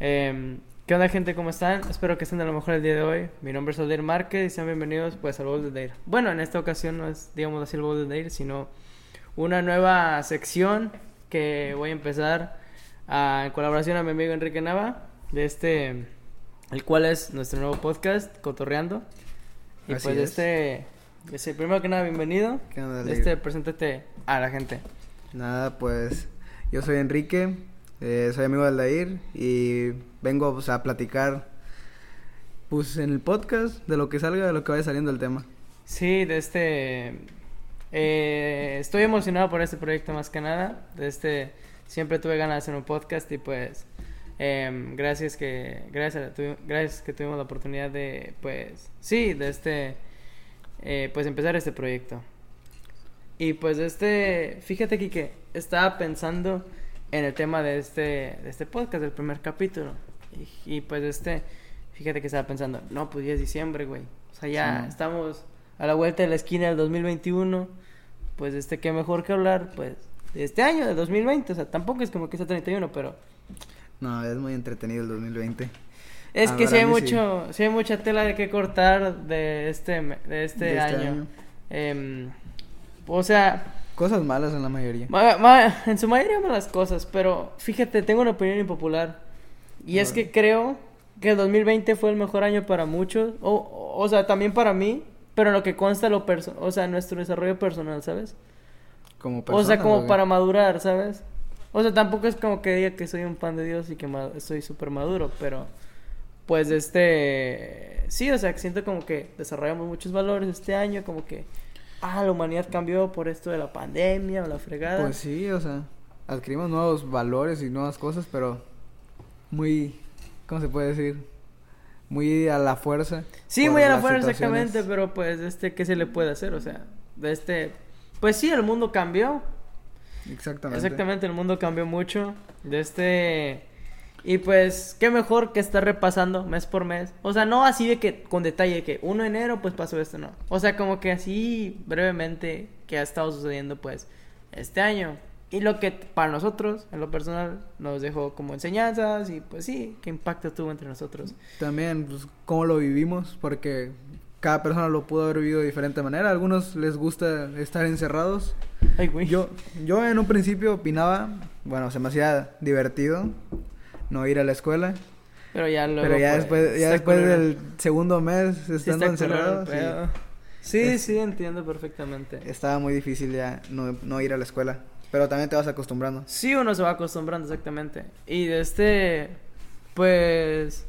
Em, ¿Qué onda, gente? ¿Cómo están? Espero que estén de lo mejor el día de hoy. Mi nombre es Aldair Márquez y sean bienvenidos pues al Bowl de Bueno, en esta ocasión no es, digamos así, el Bowl de sino una nueva sección que voy a empezar en colaboración a mi amigo Enrique Nava, de este, el cual es nuestro nuevo podcast, Cotorreando. Y pues este, este, primero que nada, bienvenido. ¿Qué onda, este, preséntate a la gente. Nada, pues yo soy Enrique, eh, soy amigo de Aldair y vengo pues, a platicar pues en el podcast de lo que salga, de lo que vaya saliendo el tema. Sí, de este... Eh, estoy emocionado por este proyecto más que nada. De este... Siempre tuve ganas de hacer un podcast y pues... Em, gracias que gracias gracias que tuvimos la oportunidad de pues sí de este eh, pues empezar este proyecto y pues este fíjate que estaba pensando en el tema de este, de este podcast, del primer capítulo. Y, pues este, fíjate que estaba pensando, no, pues ya es diciembre, güey. O sea, ya estamos a la vuelta de la esquina del 2021. Pues este, qué mejor que hablar, pues, de este año, de 2020. O sea, tampoco es como que sea 31, pero... No, es muy entretenido el 2020. Es que si hay mucho, sí. hay mucha tela de que cortar de este, de este, este año. Em, o sea, Cosas malas en la mayoría. en su mayoría malas cosas, pero fíjate, tengo una opinión impopular. Y es que creo que el 2020 fue el mejor año para muchos, o, o sea, también para mí, pero en lo que consta lo o sea, nuestro desarrollo personal, ¿sabes? Como persona, O sea, como para madurar, ¿sabes? O sea, tampoco es como que diga que soy un pan de Dios y que soy súper maduro, pero pues este sí, o sea, siento como que desarrollamos muchos valores este año, como que ah, la humanidad cambió por esto de la pandemia o la fregada. Pues sí, o sea, adquirimos nuevos valores y nuevas cosas, pero muy, ¿cómo se puede decir? Muy a la fuerza. Sí, muy a la fuerza, exactamente, pero pues, este, ¿qué se le puede hacer? O sea, de este, pues sí, el mundo cambió. Exactamente. Exactamente, el mundo cambió mucho. De este y pues, qué mejor que estar repasando mes por mes. O sea, no así de que con detalle que 1 de enero pues pasó esto, no. O sea, como que así brevemente que ha estado sucediendo pues este año. Y lo que para nosotros, en lo personal, nos dejó como enseñanzas y pues sí, qué impacto tuvo entre nosotros. También, pues, cómo lo vivimos, porque cada persona lo pudo haber vivido de diferente manera. A algunos les gusta estar encerrados. Ay, güey. Yo, yo en un principio opinaba, bueno, se me hacía divertido no ir a la escuela. Pero ya luego. Pero ya pues, después, ya después del segundo mes estando encerrado. Sí, sí, entiendo perfectamente. Estaba muy difícil ya no, no ir a la escuela. Pero también te vas acostumbrando. Sí, uno se va acostumbrando, exactamente. Y de este. Pues.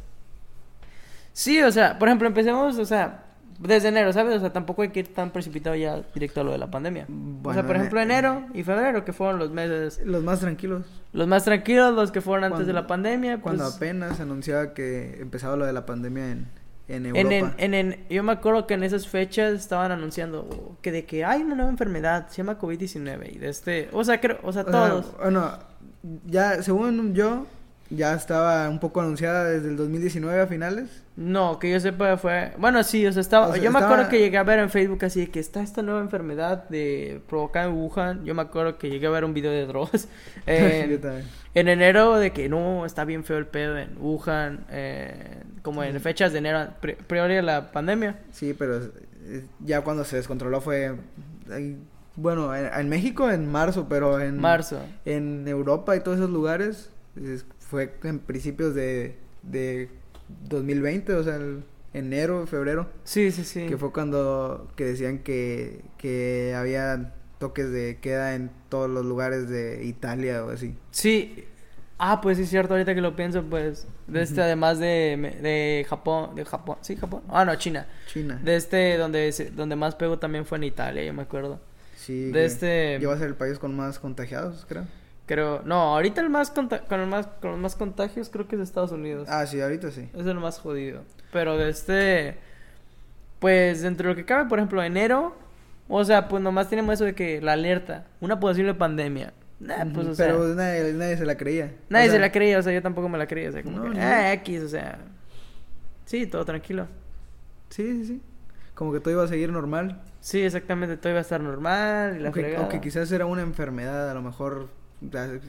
Sí, o sea, por ejemplo, empecemos, o sea, desde enero, ¿sabes? O sea, tampoco hay que ir tan precipitado ya directo a lo de la pandemia. o sea, por ejemplo, enero y febrero, que fueron los meses... Los más tranquilos. Los más tranquilos, los que fueron antes de la pandemia. Pues cuando apenas se anunciaba que empezaba lo de la pandemia en, en Europa. En, en, yo me acuerdo que en esas fechas estaban anunciando que de que hay una nueva enfermedad, se llama COVID-19. Y de este... O sea, creo, o sea, todos... bueno, ya, según yo, ya estaba un poco anunciada desde el 2019 a finales. No, que yo sepa fue... Bueno, sí, o sea, estaba... yo me acuerdo que llegué a ver en Facebook así que está esta nueva enfermedad de provocada en Wuhan. Yo me acuerdo que llegué a ver un video de drogas. En, en enero de que no, está bien feo el pedo en Wuhan. Eh, como en fechas de enero, priori de la pandemia. Sí, pero eh, ya cuando se descontroló fue... Bueno, en, México en marzo, pero en... Marzo. En Europa y todos esos lugares fue en principios de, de 2020, o sea, enero, febrero. Sí, sí, sí. Que fue cuando que decían que, que había toques de queda en todos los lugares de Italia o así. Sí. Ah, pues sí es cierto, ahorita que lo pienso, pues, de este, además de, de Japón, de Japón, sí, Japón, ah, no, China. China. De este, donde, donde más pegó también fue en Italia, yo me acuerdo. Sí. De este... Lleva a ser el país con más contagiados, creo. Creo, no, ahorita el más con, el más con los más contagios creo que es Estados Unidos. Ah, sí, ahorita sí. Es el más jodido. Pero de este pues dentro de lo que cabe, por ejemplo, enero, o sea, pues nomás tenemos eso de que la alerta, una posible pandemia. pues, o Pero nadie, nadie, se la creía. Nadie se la creía, o sea, yo tampoco me la creía, o sea, como que, ah, X, o sea. Sí, todo tranquilo. Sí, sí, sí. Como que todo iba a seguir normal. Sí, exactamente, todo iba a estar normal y la aunque, aunque quizás era una enfermedad, a lo mejor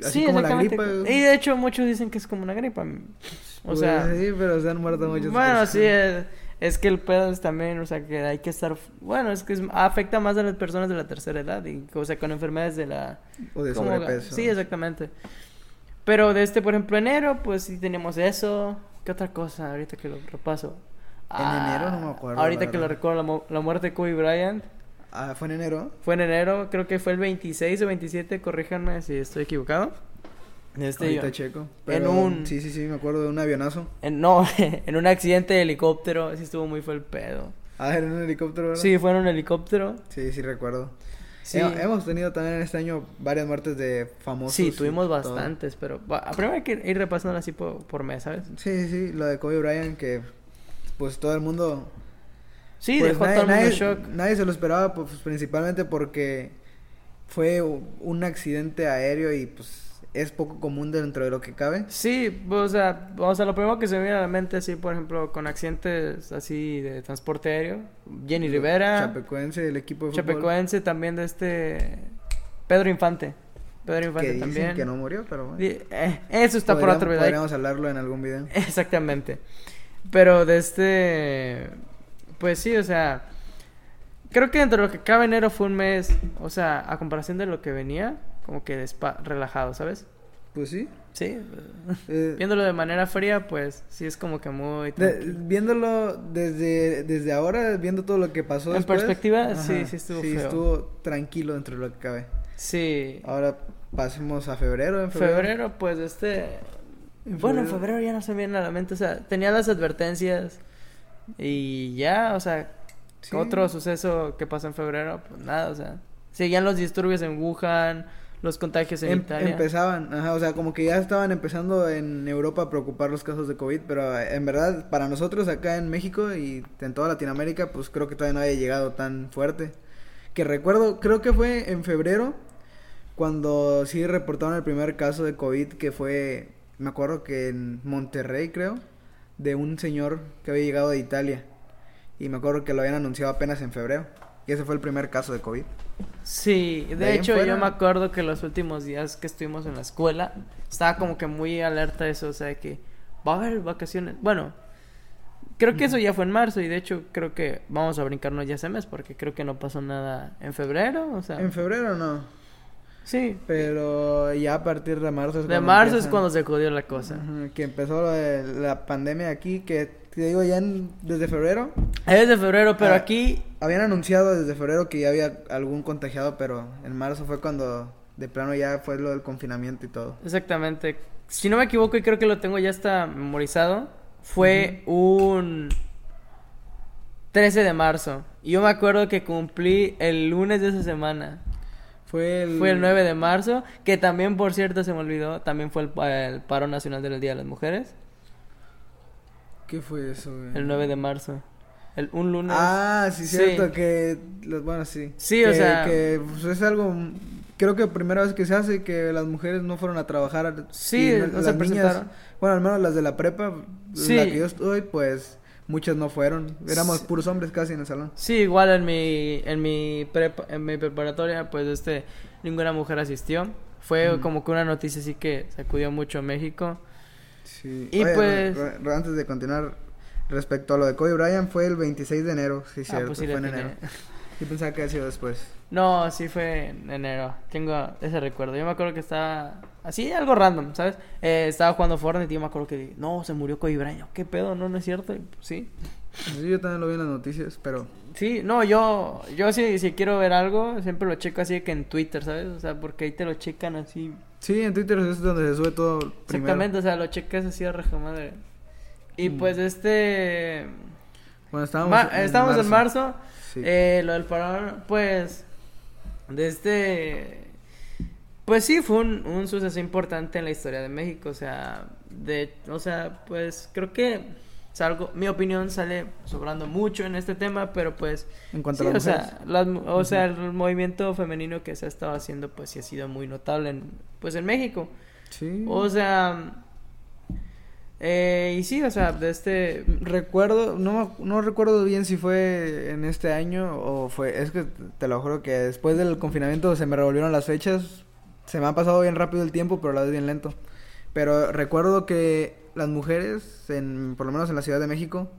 Así como la gripa. Y de hecho muchos dicen que es como una gripa. O Pues sea... Sí, pero se han muerto muchos. Bueno, sí, es, es que el pedo es también, o sea, que hay que estar... Bueno, es que es- afecta más a las personas de la tercera edad, y, o sea, con enfermedades de la... O de ¿cómo? sobrepeso. Sí, exactamente. Pero de este, por ejemplo, enero, pues sí tenemos eso. ¿Qué otra cosa? Ahorita que lo repaso. En enero no me acuerdo, Ahorita que lo recuerdo, la, mu- la muerte de Kobe Bryant. Ah, fue en enero. Fue en enero, creo que fue el 26 o 27, corríjanme si estoy equivocado. Este, Ahorita yo- checo. en Pero, un- Sí, sí, sí, me acuerdo de un avionazo. en- no, en un accidente de helicóptero, sí estuvo muy fue el pedo. Ah, en un helicóptero, ¿verdad? Sí, fue en un helicóptero. Sí, sí, recuerdo. Sí, He- hemos tenido también en este año varias muertes de famosos. sí tuvimos todo. bastantes, pero va- primero hay que ir repasando así por, por mes, ¿sabes? Sí, sí, lo de Kobe Bryant que pues todo el mundo Sí, pues, dejó nadie, todo el mundo nadie- shock. nadie se lo esperaba pues, principalmente porque fue un accidente aéreo y pues es poco común dentro de lo que cabe. Sí, o sea, o sea, lo primero que se me viene a la mente, así, por ejemplo, con accidentes así de transporte aéreo, Jenny Rivera, Chapecoense, el equipo de fútbol Chapecoense, también de este Pedro Infante, Pedro que Infante dicen también. que no murió, pero bueno. Eh, eso está por otro video. Podríamos hablarlo en algún video. Exactamente. Pero de este, pues sí, o sea, creo que dentro de lo que cabe enero fue un mes, o sea, a comparación de lo que venía, como que despa- relajado, ¿sabes? Pues sí. Sí, eh, viéndolo de manera fría, pues sí es como que muy de- viéndolo desde, desde ahora, viendo todo lo que pasó En después, perspectiva, sí, sí estuvo sí, feo. estuvo tranquilo dentro de lo que cabe. Sí. Ahora pasemos a febrero. En Febrero, febrero, pues este... En Bueno, en febrero- febrero ya no se me viene a la mente, o sea, tenía las advertencias y ya, o sea, Sí. otro suceso que pasó en febrero, pues nada, o sea, seguían los disturbios en Wuhan, los contagios en Em- Italia. empezaban, ajá, o sea, como que ya estaban empezando en Europa a preocupar los casos de COVID, pero eh, en verdad para nosotros acá en México y en toda Latinoamérica, pues creo que todavía no había llegado tan fuerte. Que recuerdo, creo que fue en febrero cuando sí reportaron el primer caso de COVID que fue, me acuerdo que en Monterrey creo, de un señor que había llegado de Italia. Y me acuerdo que lo habían anunciado apenas en febrero. Y ese fue el primer caso de COVID. Sí, de, De hecho fuera- yo me acuerdo que los últimos días que estuvimos en la escuela, estaba como que muy alerta de eso, o sea, que va a haber vacaciones. Bueno, creo que eso ya fue en marzo y de hecho creo que vamos a brincarnos ya ese mes porque creo que no pasó nada en febrero, o sea, En febrero no. Sí. Pero ya a partir de marzo es De cuando marzo es cuando se jodió la cosa. Que empezó lo de la pandemia aquí, que te digo ya en- desde febrero. Es de febrero, pero Ah. aquí Habían anunciado desde febrero que ya había algún contagiado, pero en marzo fue cuando de plano ya fue lo del confinamiento y todo. Exactamente. Si no me equivoco, y creo que lo tengo ya está memorizado, fue un 13 de marzo. Y yo me acuerdo que cumplí el lunes de esa semana. Fue el... Fue el 9 de marzo, que también, por cierto, se me olvidó, también fue el, el paro nacional del Día de las Mujeres. ¿Qué fue eso, güey? El 9 de marzo. El, un lunes. Ah, sí, Sí. cierto, que... los- Bueno, sí. Sí, o Que- sea- Que pues, es algo... Creo que primera vez que se hace que las mujeres no fueron a trabajar. Sí, no se las niñas, presentaron. bueno, al menos las de la prepa, Sí. la que yo estoy, pues muchas no fueron. Éramos puros hombres casi en el salón. Sí, igual en mi, en mi, prepa- en mi preparatoria, pues este, ninguna mujer asistió. Fue como que una noticia así que sacudió mucho a México. Sí. Y Oye, pues- re- re- antes de continuar, respecto a lo de Kobe Bryant, fue el 26 de enero, sí, Ah, cierto, pues sí fue en enero. Yo pensaba que había sido después. No, sí fue en enero. Tengo ese recuerdo. Yo me acuerdo que estaba así, algo random, ¿sabes? Eh, estaba jugando Fortnite y yo me acuerdo que no, se murió Kobe Bryant. ¿Qué pedo? No, no es cierto. Y, pues, sí. Sí, yo también lo vi en las noticias, pero... Sí, no, yo, yo sí, si quiero ver algo, siempre lo checo así que en Twitter, ¿sabes? O sea, porque ahí te lo checan así. Sí, en Twitter es donde se sube todo primero. Exactamente, o sea, lo checas así a reja madre. Y Mm. pues este... Bueno, estábamos, Ma- estamos en marzo. Sí. Eh, lo del parón, pues, de este, pues sí, fue un, un suceso importante en la historia de México, o sea, de, o sea, pues creo que salgo, mi opinión sale sobrando mucho en este tema, pero pues, en cuanto sí, a las o mujeres. sea, las mu- o sea, el movimiento femenino que se ha estado haciendo, pues sí ha sido muy notable en, pues en México, Sí. o sea, eh, y sí, o sea, de este, Recuerdo, no, no recuerdo bien si fue en este año o fue, es que te lo juro que después del confinamiento se me revolvieron las fechas, se me ha pasado bien rápido el tiempo, pero la vez bien lento. Pero recuerdo que las mujeres, en, por lo menos en la Ciudad de México,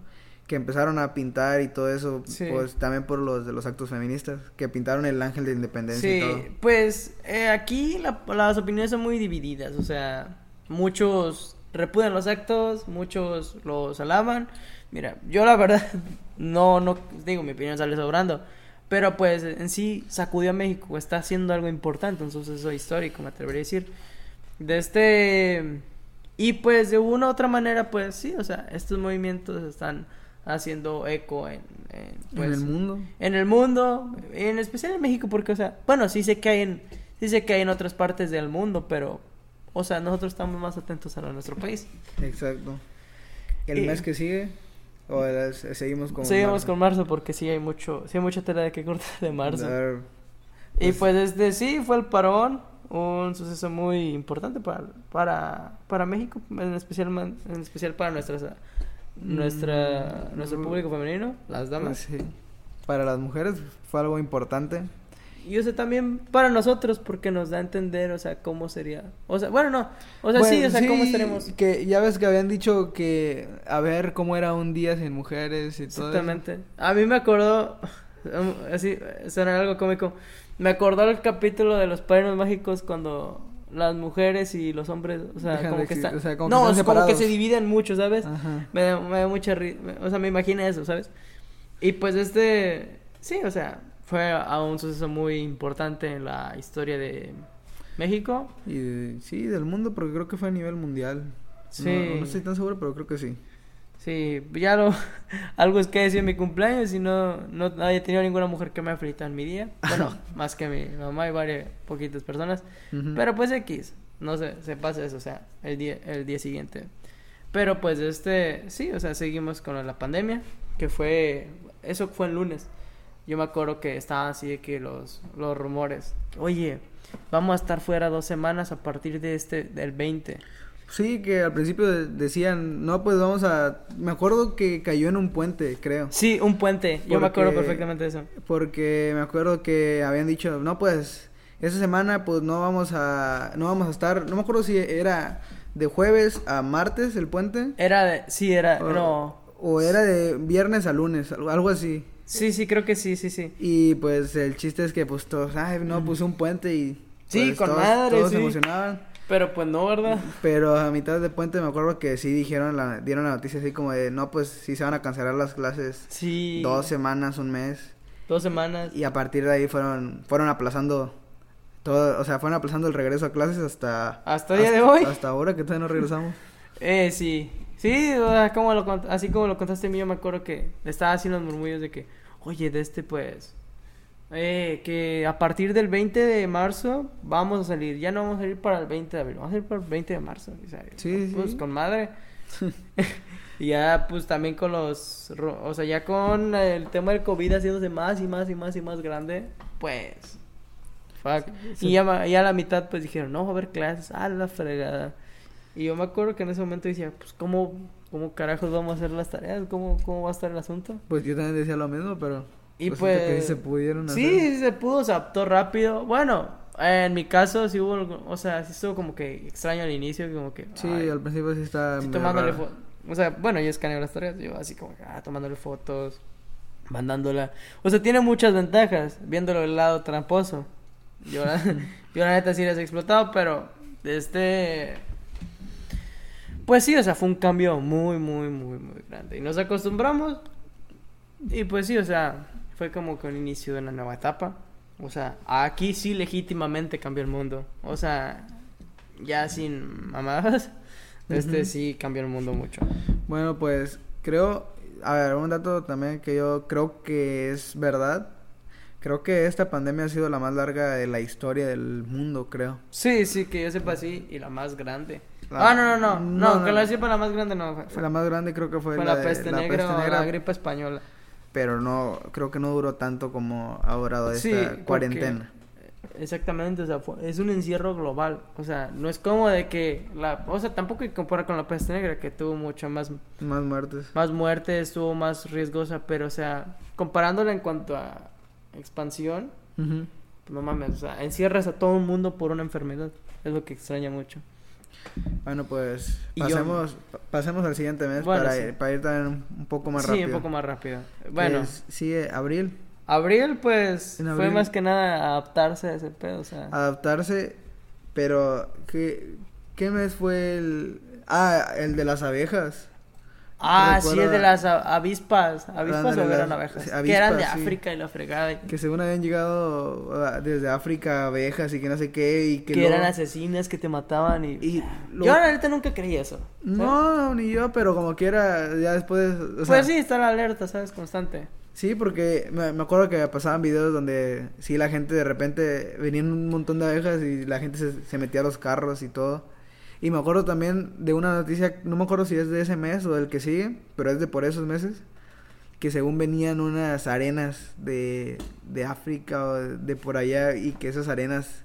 que empezaron a pintar y todo eso, Sí. pues también por los de los actos feministas, que pintaron el ángel de independencia y todo. Sí, pues eh, aquí la- las opiniones son muy divididas, o sea, muchos repudian los actos, muchos los alaban. Mira, yo la verdad no, no, digo, mi opinión sale sobrando, pero pues en sí sacudió a México, está haciendo algo importante, un suceso histórico, me atrevería a decir. De este... Y pues de una u otra manera, pues sí, o sea, estos movimientos están haciendo eco en, en, pues, en el mundo. en el mundo, en especial en México, porque, o sea, bueno, sí sé que hay en, sí sé que hay en otras partes del mundo, pero, o sea, nosotros estamos más atentos a nuestro país. Exacto. El Y- mes que sigue, o el- seguimos con... Seguimos marzo? con marzo porque sí hay mucho, sí hay mucha tela de que cortar de marzo. Dar- Y pues- este sí fue el parón, un suceso muy importante para, para, para México, en especial, en especial para nuestras, nuestra, Mm, nuestro público femenino, las damas. Pues sí. Para las mujeres fue algo importante. Y o sea, también para nosotros, porque nos da a entender, o sea, cómo sería. O sea, bueno, no. O sea, sí, o sea, cómo sí, estaremos. Que ya ves que habían dicho que a ver cómo era un día sin mujeres y todo. eso. Exactamente. A mí me acordó, um, así, suena algo cómico. Me acordó el capítulo de los padrinos mágicos cuando las mujeres y los hombres, o sea, Dejan como que están. o sea, como que no, están es como que se dividen mucho, ¿sabes? Ajá. Me da, me da mucha risa. O sea, me imaginé eso, ¿sabes? Y pues este. Sí, o sea, fue a un suceso muy importante en la historia de México. Y de- sí, del mundo, porque creo que fue a nivel mundial. Sí. No, no estoy tan seguro, pero creo que sí. Sí, ya lo. Algo es que decir en mi cumpleaños y no, no había tenido ninguna mujer que me ha felicitado en mi día. Bueno, más que mi mamá y varias poquitas personas. Pero pues X, no sé, se pasa eso, o sea, el día, el día siguiente. Pero pues este, sí, o sea, seguimos con la pandemia, que fue, eso fue el lunes. Yo me acuerdo que estaban así de que los, los rumores, oye, vamos a estar fuera dos semanas a partir de este, del 20. Sí, que al principio de- decían, no, pues vamos a... Me acuerdo que cayó en un puente, creo. Sí, un puente, yo me acuerdo perfectamente de eso. Porque me acuerdo que habían dicho, no, pues, esa semana pues no vamos a... No vamos a estar... No me acuerdo si era de jueves a martes el puente. Era de, sí, era, o, no, o era de viernes a lunes, algo así. Sí, sí, creo que sí, sí, sí. Y pues el chiste es que pues todos, ay, no, puse un puente y... Sí, pues, con todos, madre, Todos sí. se emocionaban. Pero pues no, ¿verdad? Pero a mitad de puente me acuerdo que sí dijeron, la, dieron la noticia así como de, no, pues sí se van a cancelar las clases Sí. dos semanas, un mes. Dos semanas. Y a partir de ahí fueron, fueron aplazando todo, o sea, fueron aplazando el regreso a clases hasta... Hasta el día de hoy. Hasta ahora que todavía no regresamos. Eh, sí. Sí, o sea, como lo así como lo contaste a mí, yo me acuerdo que estaba haciendo los murmullos de que, oye, de este pues, eh, que a partir del 20 de marzo vamos a salir, ya no vamos a salir para el 20 de abril, vamos a salir para el 20 de marzo. Sea, Sí, pues sí. con madre. y ya pues también con los, o sea, ya con el tema del COVID haciéndose más y más y más y más grande, pues... Fuck. sí. Y ya, ya a la mitad pues dijeron, no va a haber clases, a la fregada. Y yo me acuerdo que en ese momento decía, pues, ¿cómo, cómo carajos vamos a hacer las tareas? ¿Cómo, cómo va a estar el asunto? Pues yo también decía lo mismo, pero... Y pues... que se pudieron hacer. Sí, sí se pudo, se adaptó rápido. Bueno, en mi caso sí hubo, o sea, sí estuvo como que extraño al inicio, como que... Sí, ay, al principio sí está... sí, tomándole fotos. O sea, bueno, yo escaneo las tareas, yo así como que, ah, tomándole fotos, mandándola. O sea, tiene muchas ventajas, viéndolo del lado tramposo. Yo, la- yo la neta sí les he explotado, pero este... Pues sí, o sea, fue un cambio muy, muy, muy, muy grande. Y nos acostumbramos. Y pues sí, o sea, fue como que un inicio de una nueva etapa. O sea, aquí sí legítimamente cambió el mundo. O sea, ya sin mamadas. Este sí cambió el mundo mucho. Bueno, pues creo, a ver, un dato también que yo creo que es verdad. Creo que esta pandemia ha sido la más larga de la historia del mundo, creo. Sí, sí, que yo sepa así. Y la más grande. Ah, no, no, no. No, no, que la sepa la más grande no. Fue, Fue la más grande, creo que fue, fue la, la, de- peste la negra peste o negra, la gripe española. pero no, creo que no duró tanto como ha durado esta Sí, cuarentena. Exactamente, o sea, fue- es un encierro global. O sea, no es como de que la. O sea, tampoco hay que comparar con la peste negra, que tuvo mucho más, Más muertes. más muertes, estuvo más riesgosa, pero, o sea, comparándola en cuanto a expansión, Ujú. no mames, o sea, encierras a todo el mundo por una enfermedad. Es lo que extraña mucho. Bueno, pues Y pasemos, pa- pasemos al siguiente mes Bueno, para, sí. ir, para ir también un, poco más sí, rápido. un poco más rápido. Bueno, sigue abril, abril, pues, fue más que nada adaptarse a ese pedo, o sea. adaptarse, pero ¿qué, ¿qué mes fue el...? Ah, el de las abejas. Ah, sí, es de las avispas. ¿Avispas o eran abejas? que eran de sí. África y la fregada. Que según habían llegado desde África abejas y que no sé qué y que, Que, luego- eran asesinas que te mataban y... y lo- Yo la neta nunca creí eso. ¿sabes? No, ni yo, pero como quiera, ya después... o sea, pues sí, está la alerta, ¿sabes? Constante. Sí, porque me, me acuerdo que pasaban videos donde sí la gente de repente venían un montón de abejas y la gente se, se metía a los carros y todo. Y me acuerdo también de una noticia, no me acuerdo si es de ese mes o del que sigue, pero es de por esos meses, que según venían unas arenas de, de África o de, por allá y que esas arenas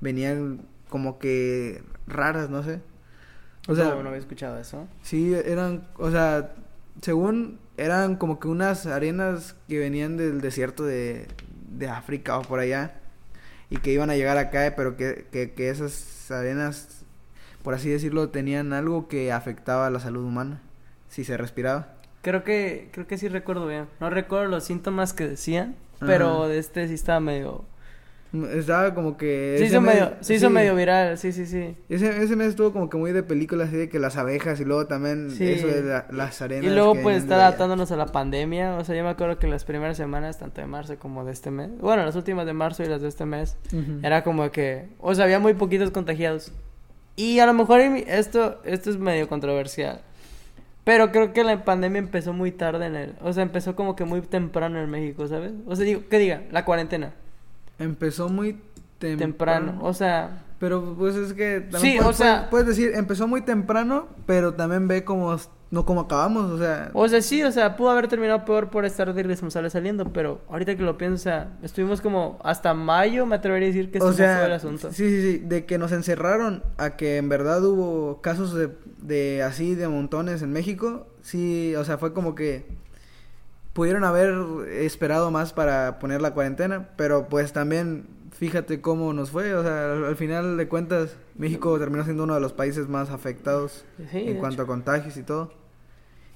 venían como que raras, no sé. O sea, no, no había escuchado eso. Sí, eran, o sea, según eran como que unas arenas que venían del desierto de, de África o por allá y que iban a llegar acá, pero que, que, que esas arenas, por así decirlo, tenían algo que afectaba a la salud humana, si se respiraba. Creo que, creo que sí recuerdo bien. No recuerdo los síntomas que decían, pero de este sí estaba medio... Estaba como que... Se hizo mes- medio, se hizo sí, medio viral, sí, sí, sí. Ese, ese mes estuvo como que muy de películas así de que las abejas y luego también Sí. eso de la- las arenas. Y luego pues allá. adaptándonos a la pandemia. O sea, yo me acuerdo que las primeras semanas, tanto de marzo como de este mes, bueno, las últimas de marzo y las de este mes, era como que, o sea, había muy poquitos contagiados. Y a lo mejor esto, esto es medio controversial. Pero creo que la pandemia empezó muy tarde en el, o sea, empezó como que muy temprano en México, ¿sabes? O sea, digo, ¿qué diga? La cuarentena, Empezó muy temprano. temprano, o sea, Pero pues es que también Sí, puedes, o sea- puedes decir, empezó muy temprano, pero también ve como no como acabamos, o sea, O sea, sí, o sea, pudo haber terminado peor por estar de irresponsable saliendo, pero ahorita que lo pienso, o sea, estuvimos como hasta mayo, me atrevería a decir que o estuvo sea, fue el asunto. sí, sí, sí, de que nos encerraron a que en verdad hubo casos de, de así de montones en México, sí, o sea, fue como que pudieron haber esperado más para poner la cuarentena, pero pues también fíjate cómo nos fue, o sea, al, al final de cuentas México terminó siendo uno de los países más afectados Sí, en cuanto a contagios y todo.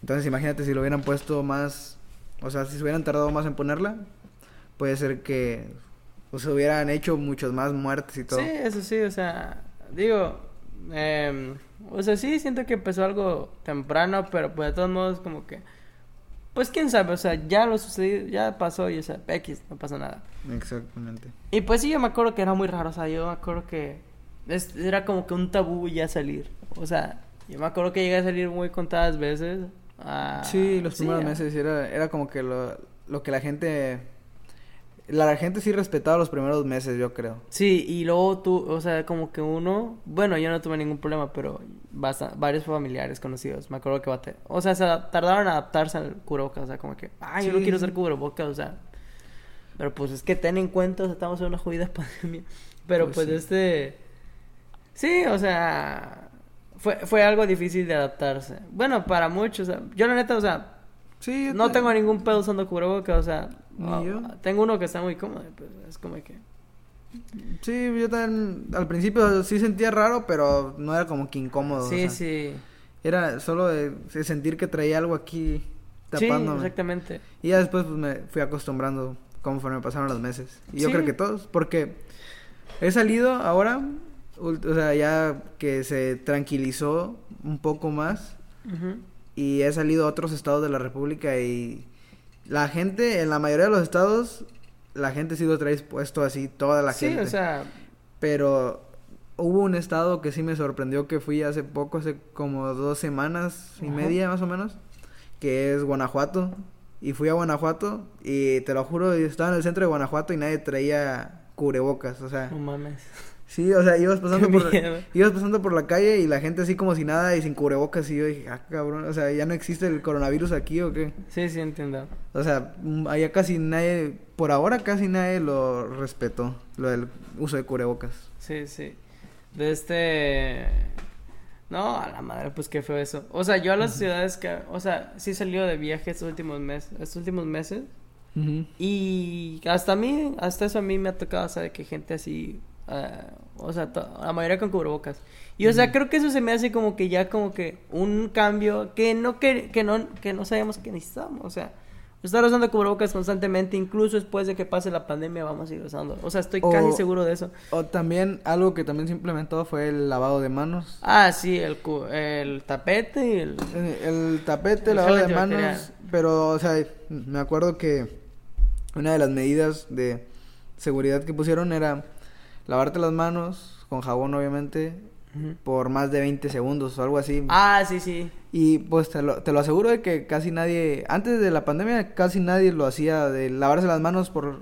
Entonces imagínate si lo hubieran puesto más, o sea, si se hubieran tardado más en ponerla, puede ser que o se hubieran hecho muchos más muertes y todo. Sí, eso sí, o sea, digo, em, o sea, sí siento que empezó algo temprano, pero pues de todos modos como que, pues quién sabe, o sea, ya lo sucedido, ya pasó y o sea, X, no pasa nada. Exactamente. Y pues sí, yo me acuerdo que era muy raro, o sea, yo me acuerdo que es- era como que un tabú ya salir, o sea, yo me acuerdo que llegué a salir muy contadas veces. Ah, sí, los primeros ah, meses era, era como que lo, lo que la gente... La gente sí respetaba los primeros meses, yo creo. Sí, y luego tú, o sea, como que uno, bueno, yo no tuve ningún problema, pero varios familiares conocidos, me acuerdo que bate, o sea, se tardaron en adaptarse al cubrebocas, o sea, como que, ah, yo no quiero usar cubrebocas, o sea, pero pues es que ten en cuenta, o sea, estamos en una jodida pandemia, pero Pues pues sí. este, sí, o sea, fue, fue algo difícil de adaptarse, bueno, para muchos, o sea, yo la neta, o sea, Sí, no tengo ningún pedo usando cubrebocas, o sea, ah, yo. tengo uno que está muy cómodo, pues es como que... Sí, yo también al principio sí sentía raro, pero no era como que incómodo. o Sí, sea, sí. Era solo de, de sentir que traía algo aquí Sí, tapándome. exactamente. Y ya después pues, me fui acostumbrando conforme pasaron los meses. Y yo Sí. creo que todos, porque he salido ahora, o sea, ya que se tranquilizó un poco más y he salido a otros estados de la República y la gente, en la mayoría de los estados, la gente sí lo trae puesto así, toda la sí, gente. o sea, Pero hubo un estado que sí me sorprendió que fui hace poco, hace como dos semanas y media más o menos, que es Guanajuato. Y fui a Guanajuato y te lo juro, yo estaba en el centro de Guanajuato y nadie traía cubrebocas, o sea, no mames. Sí, o sea, ibas pasando por ibas pasando por la calle y la gente así como si nada y sin cubrebocas y yo dije, ah, cabrón, o sea, ya no existe el coronavirus aquí o qué? Sí, sí, entiendo. O sea, mm, allá casi nadie, por ahora casi nadie lo respetó, lo del uso de cubrebocas. Sí, sí. De este... No, a la madre, pues qué fue eso. O sea, yo a las ciudades que... O sea, sí salió de viaje estos últimos meses. Estos últimos meses. Y hasta a mí, hasta eso a mí me ha tocado, saber que gente así, ah, o sea, la mayoría con cubrebocas. Y o sea, creo que eso se me hace como que ya como que un cambio que no que, que no que no sabemos que necesitamos, o sea, estar usando cubrebocas constantemente, incluso después de que pase la pandemia vamos a ir usando. O sea, estoy O- casi seguro de eso. O también algo que también se implementó fue el lavado de manos. Ah, sí, el el tapete y el Eh, El tapete, El lavado de manos, pero, o sea, me acuerdo que una de las medidas de seguridad que pusieron era lavarte las manos con jabón, obviamente, por más de 20 segundos o algo así. Ah, sí, sí. Y pues te lo, te lo aseguro de que casi nadie, antes de la pandemia, casi nadie lo hacía de lavarse las manos por,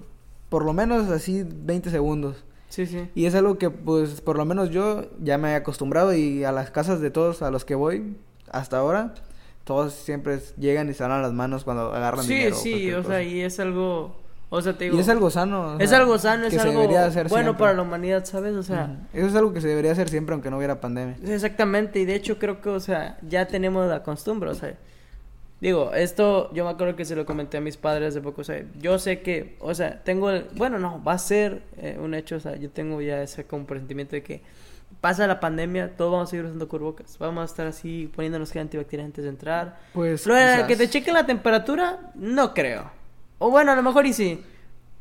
por lo menos así 20 segundos. Sí, sí. Y es algo que pues por lo menos yo ya me he acostumbrado y a las casas de todos a los que voy hasta ahora, todos siempre llegan y se lavan las manos cuando agarran Sí, dinero. sí, cualquier o sea, y es algo, o sea, te digo, Y es algo sano. es sea, algo sano, es que algo bueno siempre. para la humanidad, ¿sabes? O sea. Eso es algo que se debería hacer siempre aunque no hubiera pandemia. exactamente, y de hecho creo que, o sea, ya tenemos la costumbre, o sea, digo, esto yo me acuerdo que se lo comenté a mis padres hace poco, o sea, yo sé que, o sea, tengo, el, bueno, no, va a ser eh, un hecho, o sea, yo tengo ya ese como presentimiento de que pasa la pandemia, todos vamos a seguir usando cubrebocas, vamos a estar así poniéndonos gel antibacterial antes de entrar. Pues quizás. que te chequen la temperatura, no creo. O bueno, a lo mejor y sí.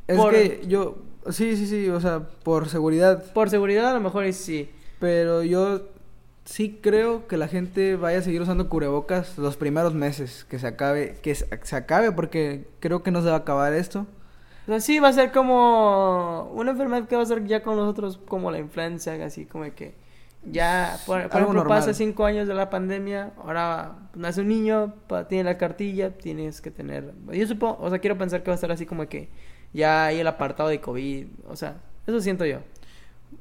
Es por- que yo sí, sí, sí, o sea, por seguridad, Por seguridad, a lo mejor y sí. pero yo sí creo que la gente vaya a seguir usando cubrebocas los primeros meses que se acabe, que se acabe porque creo que no se va a acabar esto. O sea, sí, va a ser como una enfermedad que va a ser ya con nosotros como la influenza, así como que ya, por, ejemplo, normal. pasa cinco años de la pandemia, ahora nace un niño, pa- tiene la cartilla, tienes que tener... Yo supongo, o sea, quiero pensar que va a estar así como que ya hay el apartado de COVID, o sea, eso siento yo.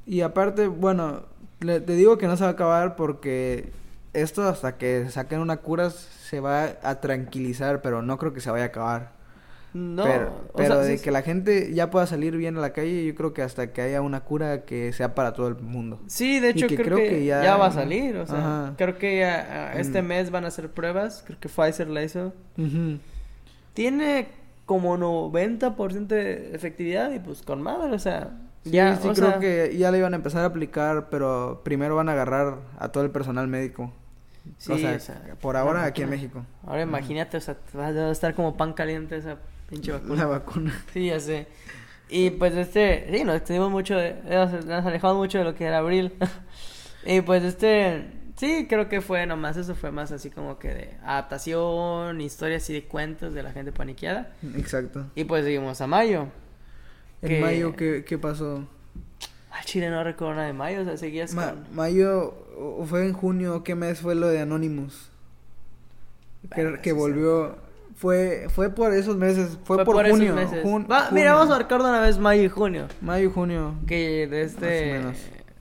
Y aparte, bueno, le- te digo que no se va a acabar porque esto hasta que saquen una cura se va a tranquilizar, pero no creo que se vaya a acabar. No, pero o sea, de sí- que la gente ya pueda salir bien a la calle, yo creo que hasta que haya una cura que sea para todo el mundo. Sí, de hecho que creo, creo que, que ya... ya- va a salir, o sea, Ajá. creo que ya, este Mm. mes van a hacer pruebas, creo que Pfizer la hizo. Tiene como 90% de efectividad y pues con madre, o sea, Sí, ya, sí o creo sea, que ya le iban a empezar a aplicar, pero primero van a agarrar a todo el personal médico. sí, o, sea, o sea, por ahora aquí en. México. Ahora imagínate, o sea, te va a estar como pan caliente esa pinche La vacuna. vacuna. Sí, ya sé. Y pues este, sí, nos extendimos mucho, de, nos nos alejamos mucho de lo que era abril. y pues este, sí, creo que fue nomás, eso fue más así como que de adaptación, historias y de cuentos de la gente paniqueada. Exacto. Y pues seguimos a mayo. En que- mayo, ¿qué, qué pasó? Al Chile no recuerdo nada de mayo, o sea, seguías Ma- con... mayo, o fue en junio, ¿qué mes fue lo de Anonymous? Que, que volvió, fue fue por esos meses, fue, Fue por, por esos junio. meses. jun- Va, mira, vamos a marcar de una vez mayo y junio. Mayo y junio. Que de este... Más o menos.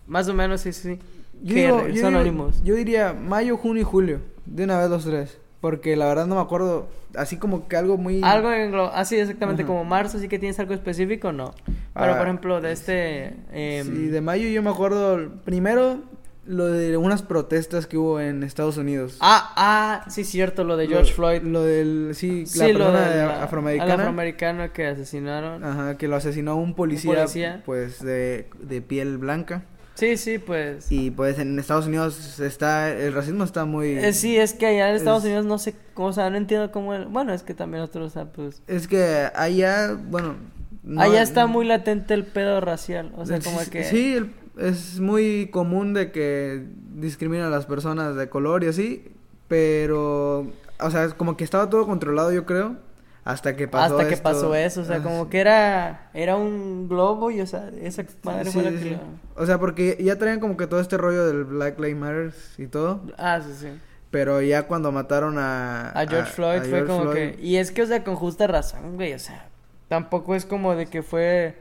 Más o menos, sí, sí. Yo, que digo- yo digo- yo diría mayo, junio y julio, de una vez los tres. Porque la verdad no me acuerdo, así como que algo muy... Algo en glo- así exactamente como marzo, sí que tienes algo específico, no. Pero Ah, por ejemplo, de este... em, Sí, de mayo yo me acuerdo, primero, lo de unas protestas que hubo en Estados Unidos. Ah, ah, sí, cierto, lo de George Lo- Floyd. Lo del, sí, Sí, la lo persona de- al afroamericana. afroamericano que asesinaron. Ajá, que lo asesinó un policía, policía. pues, de, de piel blanca. Sí, sí, pues... Y pues en Estados Unidos está, el racismo está muy... Eh, sí, es que allá en Estados es- Unidos no sé cómo, o sea, no entiendo cómo... el- Bueno, es que también otros, o sea, pues... Es que allá, bueno... no- allá está muy latente el pedo racial, o sea, como Sí, que... Sí, el- es muy común de que discriminan a las personas de color y así, pero... O sea, como que estaba todo controlado, yo creo, hasta que pasó hasta que esto. pasó eso, o sea, Ah, como sí. que era era un globo y, o sea, esa madre Sí, fue la sí, que... O sea, porque ya traían como que todo este rollo del Black Lives Matter y todo, Ah, sí, sí. pero ya cuando mataron a... A George Floyd a fue George como Floyd, que... Y es que, o sea, con justa razón, güey, o sea, tampoco es como de que fue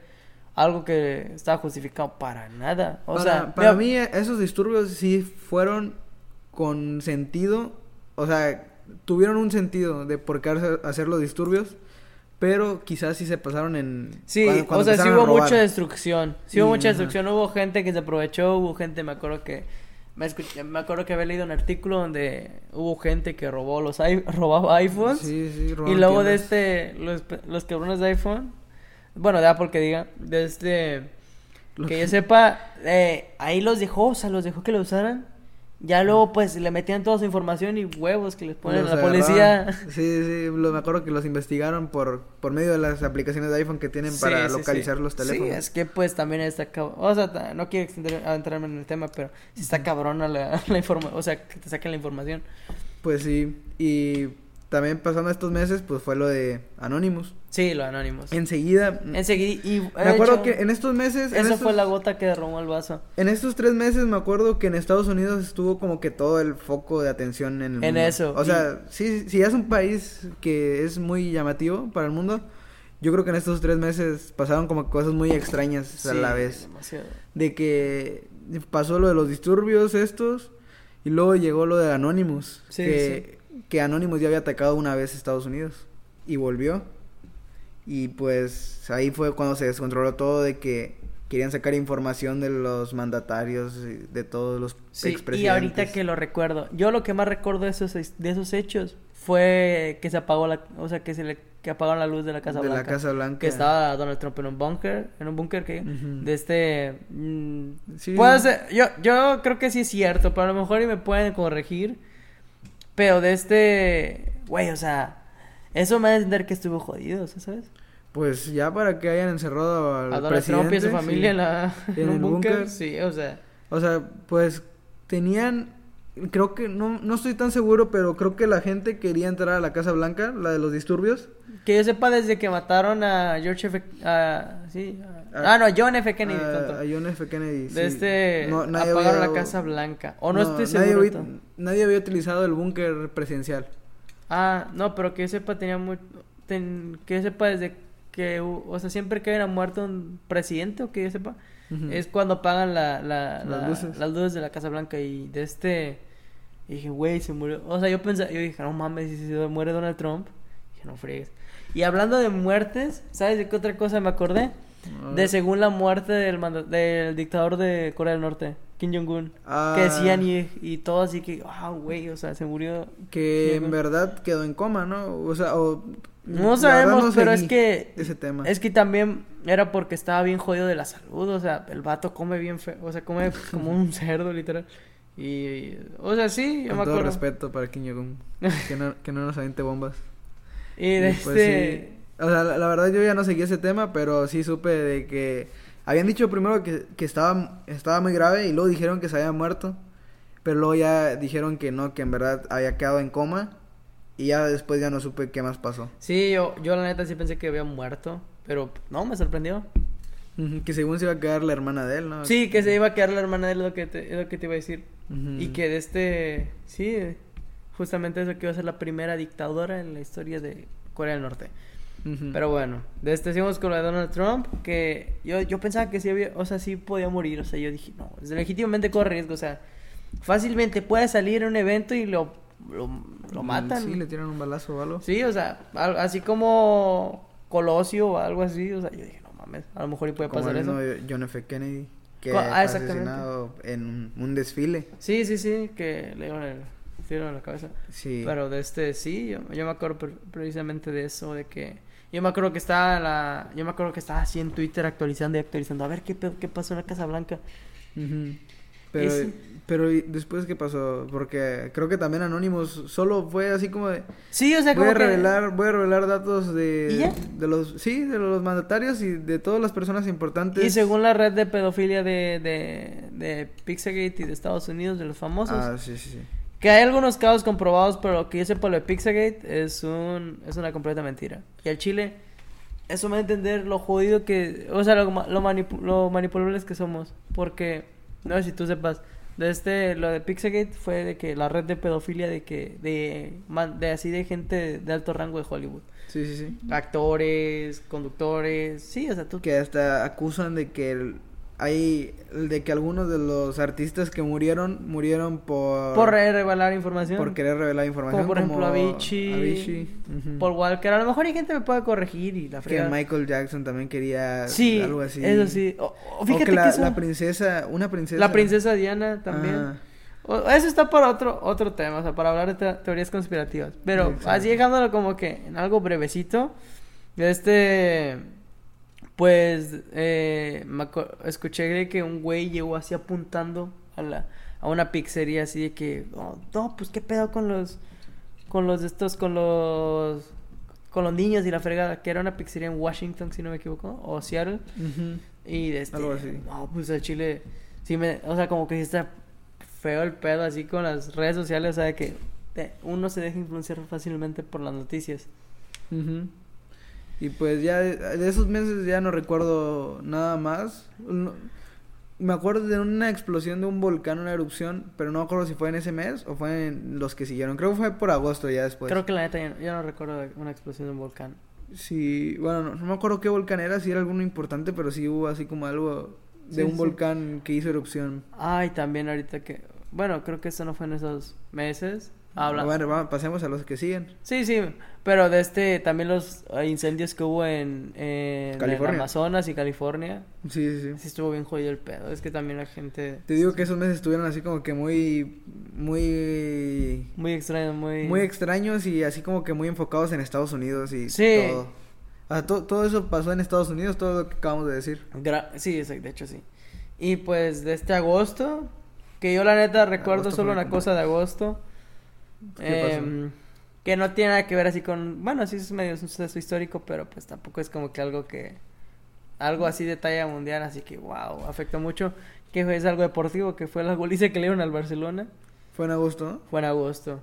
algo que estaba justificado para nada. O para, sea, para mira, mí esos disturbios sí fueron con sentido, o sea, tuvieron un sentido de por qué hacer, los disturbios, pero quizás sí se pasaron en... Sí, cuando- o sea, sí hubo mucha destrucción. Sí hubo mucha ajá. destrucción. Hubo gente que se aprovechó, hubo gente, me acuerdo que Me, escuché- me acuerdo que había leído un artículo donde hubo gente que robó los robaba iPhones. Sí, sí, y luego de este, los, los cabrones de iPhone, bueno, de Apple que diga, de este, que que- yo sepa, eh, ahí los dejó, o sea, los dejó que lo usaran. Ya luego, pues, le metían toda su información y huevos que les ponen Los a la agarraron. policía. Sí, sí, lo- me acuerdo que los investigaron por, por medio de las aplicaciones de iPhone que tienen Sí, para sí, localizar sí. los teléfonos. Sí, es que pues también está cabrón. O sea, no quiero extender- adentrarme en el tema, pero sí está cabrona la, la información. O sea, que te saquen la información. Pues sí, y también pasando estos meses, pues fue lo de Anonymous. Sí, lo anónimos. Enseguida, Enseguida. Y, me acuerdo que en estos meses, estos, fue la gota que derramó el vaso. en estos tres meses me acuerdo que en Estados Unidos estuvo como que todo el foco de atención en el En mundo. eso, O y- sea, sí, sí es un país que es muy llamativo para el mundo. Yo creo que en estos tres meses pasaron como cosas muy extrañas a Sí, la vez. demasiado. de que pasó lo de los disturbios estos y luego llegó lo de Anonymous, Sí, que, que Anonymous ya había atacado una vez Estados Unidos y volvió. Y pues ahí fue cuando se descontroló todo de que querían sacar información de los mandatarios, y de todos los Sí, y expresidentes. ahorita que lo recuerdo, yo lo que más recuerdo de esos, de esos hechos fue que se apagó la, o sea, que se le que apagaron la luz de la Casa de Blanca. la Casa Blanca. Que estaba Donald Trump en un búnker, en un búnker que de este mm, Sí. puede ser, yo yo creo que sí es cierto, pero a lo mejor y me pueden corregir. Pero de este, güey, o sea, eso me a entender que estuvo jodido, ¿sabes? Pues ya para que hayan encerrado al A Donald Trump y a su presidente, familia sí. en, la, En en el un búnker, búnker. sí, o sea, O sea, pues tenían, creo que, no, no estoy tan seguro, pero creo que la gente quería entrar a la Casa Blanca, la de los disturbios. que yo sepa desde que mataron a George F. a- sí, a- Ah, ah, no, John F. Kennedy, a, tonto. a John F. Kennedy. De este No, nadie apagaron había- la Casa Blanca. O no, estoy nadie seguro. nadie había utilizado el búnker presidencial. Ah, no, pero que yo sepa tenía ten- que yo sepa desde que o sea, siempre que hubiera muerto un presidente o que yo sepa es cuando apagan la, la, Las la- luces. las luces de la Casa Blanca y de este y dije, güey, se murió. O sea, yo pensé, yo dije, no mames, si se muere Donald Trump. dije, no fregues. Y hablando de muertes, ¿sabes de qué otra cosa me acordé? A De según la muerte del, manda- del dictador de Corea del Norte, Kim Jong-un. Ah. Que decían y, y todo así que, ah, güey, o sea, se murió. Que en verdad quedó en coma, ¿no? O sea, o... No sabemos, no pero es que Ese tema. es que también era porque estaba bien jodido de la salud, o sea, el vato come bien feo, o sea, come como un cerdo literal. Y o sea, sí, yo Con me todo acuerdo. respeto para Kim Jong-un. que, no, que no nos aviente bombas. Y de Y, pues, este sí. O sea, la, la verdad yo ya no seguí ese tema, pero sí supe de que... Habían dicho primero que, que estaba, estaba muy grave y luego dijeron que se había muerto. Pero luego ya dijeron que no, que en verdad había quedado en coma. Y ya después ya no supe qué más pasó. Sí, yo yo la neta sí pensé que había muerto, pero no, me sorprendió. Que según se iba a quedar la hermana de él, ¿no? Sí, que se iba a quedar la hermana de él, lo que te, es lo que te iba a decir. Y que de este, sí, justamente eso que iba a ser la primera dictadora en la historia de Corea del Norte. Pero bueno, de este seguimos con lo de Donald Trump, que yo, yo pensaba que sí había, o sea, sí podía morir, o sea, yo dije, no, es legítimamente corre riesgo, o sea, fácilmente puede salir en un evento y lo, lo, lo matan. Sí, le tiran un balazo o algo. Sí, o sea, así como Colosio o algo así, o sea, yo dije, no mames, a lo mejor y puede Como pasar el eso. John F. Kennedy. Que ah, fue asesinado en un, un desfile. Sí, sí, sí, que le dieron el tiro en la cabeza. Sí. Pero de este, sí, yo, yo me acuerdo pre- precisamente de eso, de que... Yo me acuerdo que estaba la... Yo me acuerdo que estaba así en Twitter actualizando y actualizando. A ver qué, pedo- qué pasó en la Casa Blanca. Pero, Ese- pero ¿y después qué pasó? Porque creo que también Anonymous solo fue así como de Sí, o sea, voy como a que- revelar, voy a revelar datos de, ¿Y ya? de los sí, de los mandatarios y de todas las personas importantes. Y según la red de pedofilia de, de, de Pizzagate y de Estados Unidos, de los famosos, Ah, sí, sí, sí. Que hay algunos casos comprobados, pero lo que yo sepa lo de Pizzagate es, un, es una completa mentira. Y al Chile, eso me da a entender lo jodido que, o sea, lo, lo, manipu- lo manipulables que somos. Porque, no sé si tú sepas, de este, lo de Pizzagate fue de que la red de pedofilia de que, de, man- de así de gente de alto rango de Hollywood. Sí, sí, sí. Actores, conductores, sí, o sea, tú... Que hasta acusan de que el- hay de que algunos de los artistas que murieron murieron por Por re- revelar información. por querer revelar información Como por ejemplo Avicii, Avicii, ujú. Paul Walker. A lo mejor hay gente que me puede corregir y la que fregada. Michael Jackson también quería Sí, algo así. eso sí. O, o O fíjate que la, que eso- la princesa, una princesa. la princesa Diana también. O- Eso está para otro, otro tema, o sea, para hablar de te- teorías conspirativas. Pero Exacto. así dejándolo como que en algo brevecito, este, pues, eh, me escuché que un güey llegó así apuntando a la, a una pizzería así de que, "Oh, no, pues qué pedo con los, con los estos, con los, con los niños y la fregada, que era una pizzería en Washington, si no me equivoco, o Seattle. Ujú. Y de este, Algo así. no, pues el Chile, sí me, o sea, como que sí está feo el pedo así con las redes sociales, o sea, de que uno se deja influenciar fácilmente por las noticias. Ujú. Y pues ya de, esos meses ya no recuerdo nada más. No- me acuerdo de una explosión de un volcán, una erupción, pero no me acuerdo si fue en ese mes o fue en los que siguieron. Creo que fue por agosto ya después. Creo que la neta ya, no recuerdo una explosión de un volcán. Sí, bueno, no, no me acuerdo qué volcán era, si era alguno importante, pero sí hubo así como algo de Sí, un sí. volcán que hizo erupción. Ay, también ahorita que, bueno, creo que eso no fue en esos meses. Habla. Bueno, pasemos a los que siguen. Sí, sí, pero de este, también los eh, incendios que hubo en. Amazonas y California. Sí, sí, sí. Sí estuvo bien jodido el pedo. Es que también la gente... Te digo que esos meses estuvieron así como que muy, muy, Muy extraño, muy... muy extraños y así como que muy enfocados en Estados Unidos y Sí. todo. O sea, to- todo eso pasó en Estados Unidos, todo lo que acabamos de decir. Gra- sí, exacto, de hecho sí. Y pues de este agosto, que yo la neta recuerdo Agosto solo una cosa de agosto. Em, que no tiene nada que ver así con, bueno, sí es medio un suceso histórico, pero pues tampoco es como que algo que, algo así de talla mundial, así que wow, afectó mucho. Que es algo deportivo, que fue la goliza que le dieron al Barcelona. Fue en agosto, ¿no? Fue en agosto.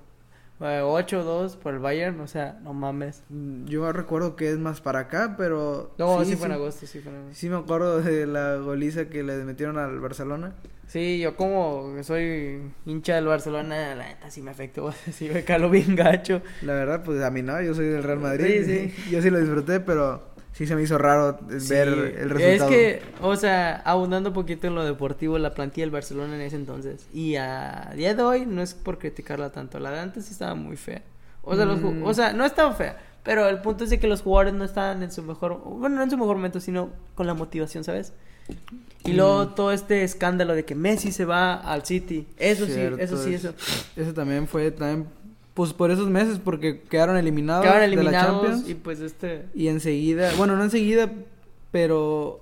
Fue 8-2 por el Bayern, o sea, no mames. Mm, Yo recuerdo que es más para acá, pero... No, sí, fue en agosto, sí fue en agosto. Sí me acuerdo de la goliza que le metieron al Barcelona. Sí, yo como soy hincha del Barcelona, la neta sí me afectó, sí me caló bien gacho. La verdad, pues a mí no, yo soy del Real Madrid. Sí, Yo sí lo disfruté, pero sí se me hizo raro ver el resultado. Es que, o sea, abundando un poquito en lo deportivo, la plantilla del Barcelona en ese entonces. Y a día de hoy, no es por criticarla tanto, la de antes sí estaba muy fea. O sea, los Mm. o sea no estaba fea, pero el punto es de que los jugadores no estaban en su mejor, bueno, no en su mejor momento, sino con la motivación, ¿sabes? Y luego Mm. todo este escándalo de que Messi se va al City. Eso Cierto, sí, eso sí, es- eso. Eso también fue también pues por esos meses porque quedaron eliminados Quedaron de la Champions y pues este... y enseguida, bueno, no enseguida, pero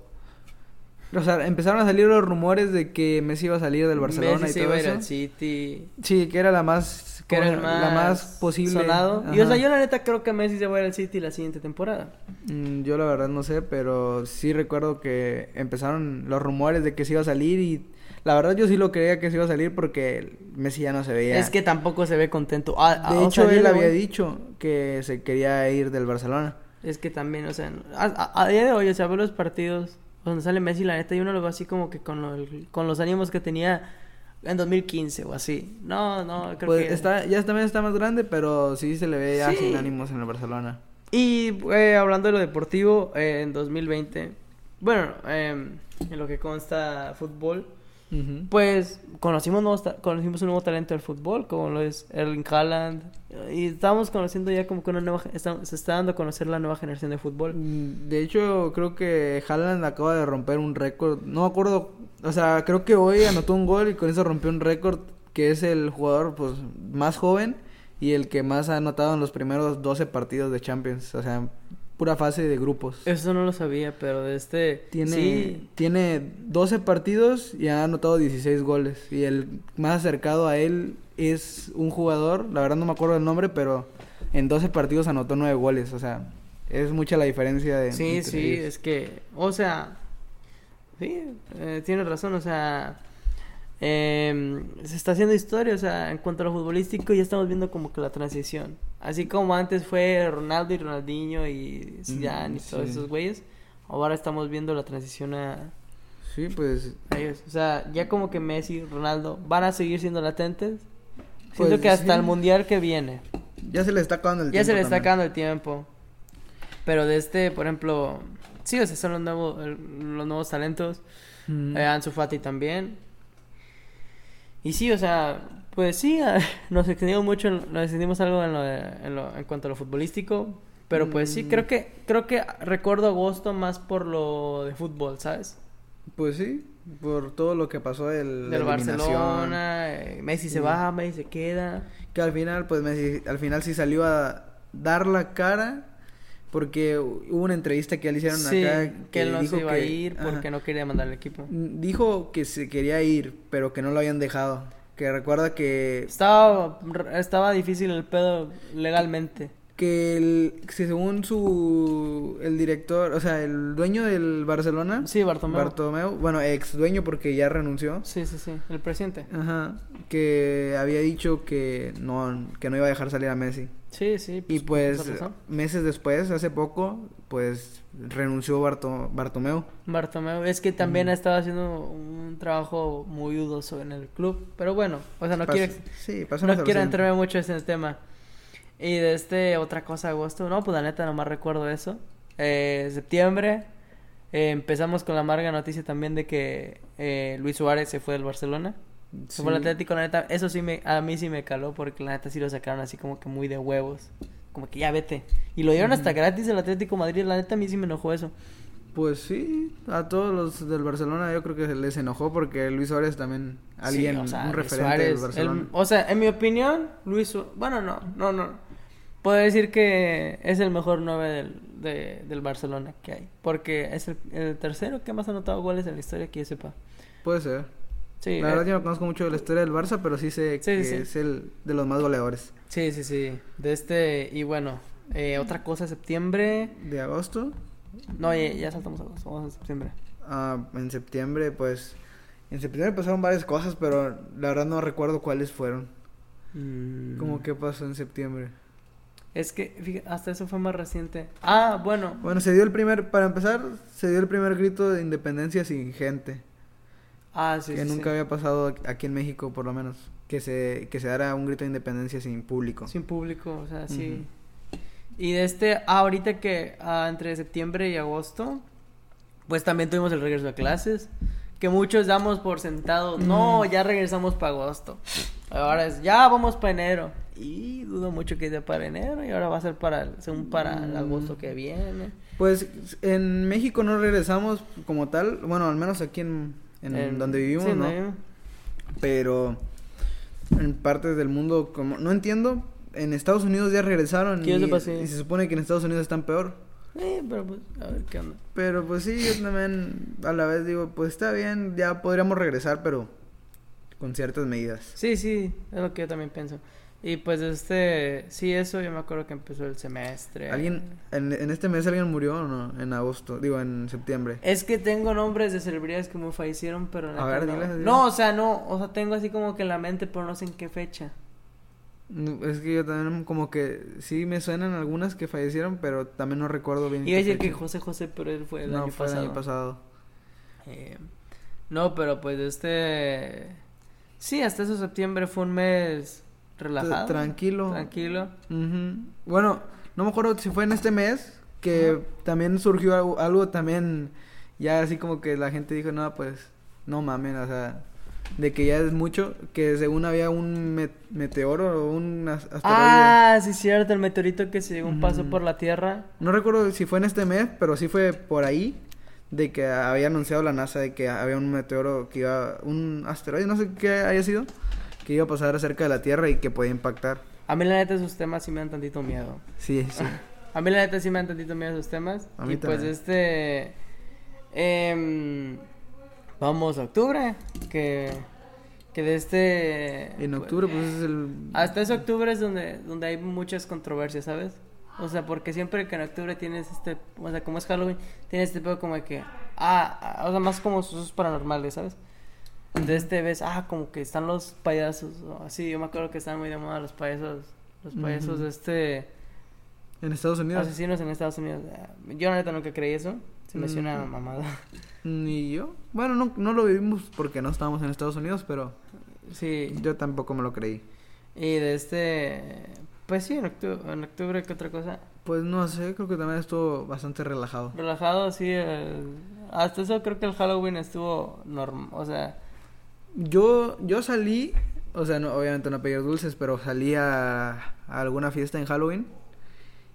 o sea, empezaron a salir los rumores de que Messi iba a salir del Barcelona Messi y se todo iba a ir eso. al City. Sí, que era la más Que era más, la más posible. sonado. Y o sea, yo la neta creo que Messi se va a ir al City la siguiente temporada. Mm, Yo la verdad no sé, pero sí recuerdo que empezaron los rumores de que se iba a salir y la verdad yo sí lo creía que se iba a salir porque Messi ya no se veía. Es que tampoco se ve contento. Ah, ah, de o hecho él había hoy- dicho que se quería ir del Barcelona. Es que también, o sea, a, a- a día de hoy, o sea, veo los partidos donde sale Messi, la neta, y uno lo ve así como que con, lo- con los ánimos que tenía en 2015 o así. No, no, creo Pues que... está ya también está más grande, pero sí se le ve ya Sí. sin ánimos en el Barcelona. Y eh, hablando de lo deportivo, eh, en 2020, bueno, eh, en lo que consta fútbol, Pues conocimos, nuevos conocimos un nuevo talento del fútbol, como lo es Erling Haaland. Y estamos conociendo ya como que una nueva... está- se está dando a conocer la nueva generación de fútbol. Mm, De hecho, creo que Haaland acaba de romper un récord. No me acuerdo. O sea, creo que hoy anotó un gol y con eso rompió un récord que es el jugador pues más joven y el que más ha anotado en los primeros 12 partidos de Champions. O sea, pura fase de grupos. Eso no lo sabía, pero de este... Tiene, Sí, tiene 12 partidos y ha anotado 16 goles. Y el más acercado a él es un jugador, la verdad no me acuerdo el nombre, pero en 12 partidos anotó 9 goles. O sea, es mucha la diferencia de... sí, sí, ellos. es que... O sea... Sí, eh, tienes razón, o sea... em, se está haciendo historia, o sea, en cuanto a lo futbolístico ya estamos viendo como que la transición. Así como antes fue Ronaldo y Ronaldinho y Zidane y todos sí. esos güeyes, ahora estamos viendo la transición a, Sí, pues a ellos. O sea, ya como que Messi, Ronaldo van a seguir siendo latentes. Siento Pues, que hasta sí. el mundial que viene ya se le está acabando el ya se tiempo le está acabando el tiempo. Pero de este, por ejemplo, sí, o sea, son los nuevos, los nuevos talentos. Mm. Eh, Ansu Fati también. Y sí, o sea, pues sí, nos extendimos mucho, nos extendimos algo en, lo de- en, lo- en cuanto a lo futbolístico. Pero pues sí, Mm. creo que creo que recuerdo agosto más por lo de fútbol, ¿sabes? Pues sí, Por todo lo que pasó del, del Barcelona, eh, Messi se va, Messi se queda. Que al final, pues Messi, al final sí salió a dar la cara porque hubo una entrevista que le hicieron acá que, él no se iba a ir porque no quería mandar al equipo. Dijo que se quería ir, pero que no lo habían dejado. Que recuerda que estaba estaba difícil el pedo legalmente que el, según su el director, o sea, el dueño del Barcelona, sí, Bartomeu. Bartomeu, bueno, ex dueño porque ya renunció. Sí, sí, sí, el presidente. Ajá, que había dicho que no que no iba a dejar salir a Messi. Sí, sí. y pues, pues meses después, hace poco, pues renunció Barto, Bartomeu. Bartomeu, es que también ha estado haciendo un trabajo muy dudoso en el club, pero bueno, o sea, no quiero sí, no quiero entrarme mucho en el tema. Y de este, otra cosa, agosto, no, pues la neta nomás recuerdo eso. Eh, septiembre, eh, empezamos con la amarga noticia también de que eh, Luis Suárez se fue del Barcelona. Se fue al Atlético, la neta, eso sí me, a mí sí me caló porque la neta sí lo sacaron así como que muy de huevos. Como que ya vete. Y lo dieron hasta gratis el Atlético Madrid, la neta a mí sí me enojó eso. Pues sí, a todos los del Barcelona yo creo que les enojó porque Luis Suárez también, alguien, un referente del Barcelona. o sea, en mi opinión, Luis bueno, no, no, no. Puedo decir que es el mejor 9 del, del Barcelona que hay. Porque es el, tercero que más ha anotado goles en la historia que yo sepa. Puede ser. Sí, la verdad eh, yo no conozco mucho de la historia del Barça, pero sí sé que es el de los más goleadores. Sí, sí, sí. De este, y bueno, eh, otra cosa, septiembre. ¿De agosto? No, ya, ya saltamos a agosto, vamos a septiembre. Ah, en septiembre, pues. En septiembre pasaron varias cosas, pero la verdad no recuerdo cuáles fueron. Mm. ¿Cómo qué pasó en septiembre? Es que hasta eso fue más reciente. Ah, bueno. Bueno, se dio el primer, para empezar, se dio el primer grito de independencia sin gente. Ah, sí. Que nunca había pasado aquí en México, por lo menos. Que se, que se dara un grito de independencia sin público. Sin público, o sea, sí. Y de este, ah, ahorita que ah, entre septiembre y agosto, pues también tuvimos el regreso a clases. Que muchos damos por sentado, no, ya regresamos para agosto. Ahora es, ya vamos para enero. Y dudo mucho que sea para enero y ahora va a ser para, según para el mm. agosto que viene. Pues en México no regresamos como tal, bueno, al menos aquí en, en, donde vivimos, ¿no? Pero en partes del mundo, como no entiendo, en Estados Unidos ya regresaron y, y, se supone que en Estados Unidos están peor. Sí, pero pues, a ver qué onda. Pero pues sí, yo también a la vez digo, pues está bien, ya podríamos regresar, pero con ciertas medidas. Sí, sí, es lo que yo también pienso. Y pues este, sí, eso yo me acuerdo que empezó el semestre. ¿Alguien, en, en este mes alguien murió o no? En agosto, digo, en septiembre. Es que tengo nombres de celebridades que me fallecieron, pero... A ver, no. no, o sea, no, o sea, tengo así como que en la mente, pero no sé en qué fecha. Es que yo también como que sí me suenan algunas que fallecieron, pero también no recuerdo bien. Iba a decir que José José, pero él fue el no, fue el año pasado. Eh, no, pero pues este... Sí, hasta ese septiembre fue un mes relajado. Tranquilo. Tranquilo. Bueno, no me acuerdo si fue en este mes que también surgió algo, también ya así como que la gente dijo, no, pues no mamen, o sea, de que ya es mucho, que según había un meteoro o un asteroide. Ah, sí, cierto, el meteorito que se llegó un paso por la Tierra. No recuerdo si fue en este mes, pero sí fue por ahí, de que había anunciado la NASA de que había un meteoro que iba, un asteroide, no sé qué haya sido, que iba a pasar cerca de la Tierra y que podía impactar. A mí la neta esos temas sí me dan tantito miedo. Sí, sí. a mí la neta sí me dan tantito miedo esos temas. A mí y pues este... Eh, vamos a octubre, que... Que de este... En octubre pues es el... Hasta ese octubre es donde, donde hay muchas controversias, ¿sabes? O sea, porque siempre que en octubre tienes este... O sea, como es Halloween, tienes este pedo como de que... Ah, ah o sea, más como sucesos paranormales, ¿sabes? De este ves, ah, como que están los payasos, así, yo me acuerdo que están muy de moda los payasos, los payasos de este... En Estados Unidos. Asesinos en Estados Unidos. Yo la neta nunca creí eso, se me hace una mamada. Ni yo. Bueno, no, no lo vivimos porque no estábamos en Estados Unidos, pero... Sí. Yo tampoco me lo creí. Y de este... Pues sí, en octubre, en octubre ¿qué otra cosa? Pues no sé, creo que también estuvo bastante relajado. Relajado, sí. Hasta eso creo que el Halloween estuvo normal, o sea yo, yo salí, o sea, no, obviamente no pedí dulces, pero salí a, alguna fiesta en Halloween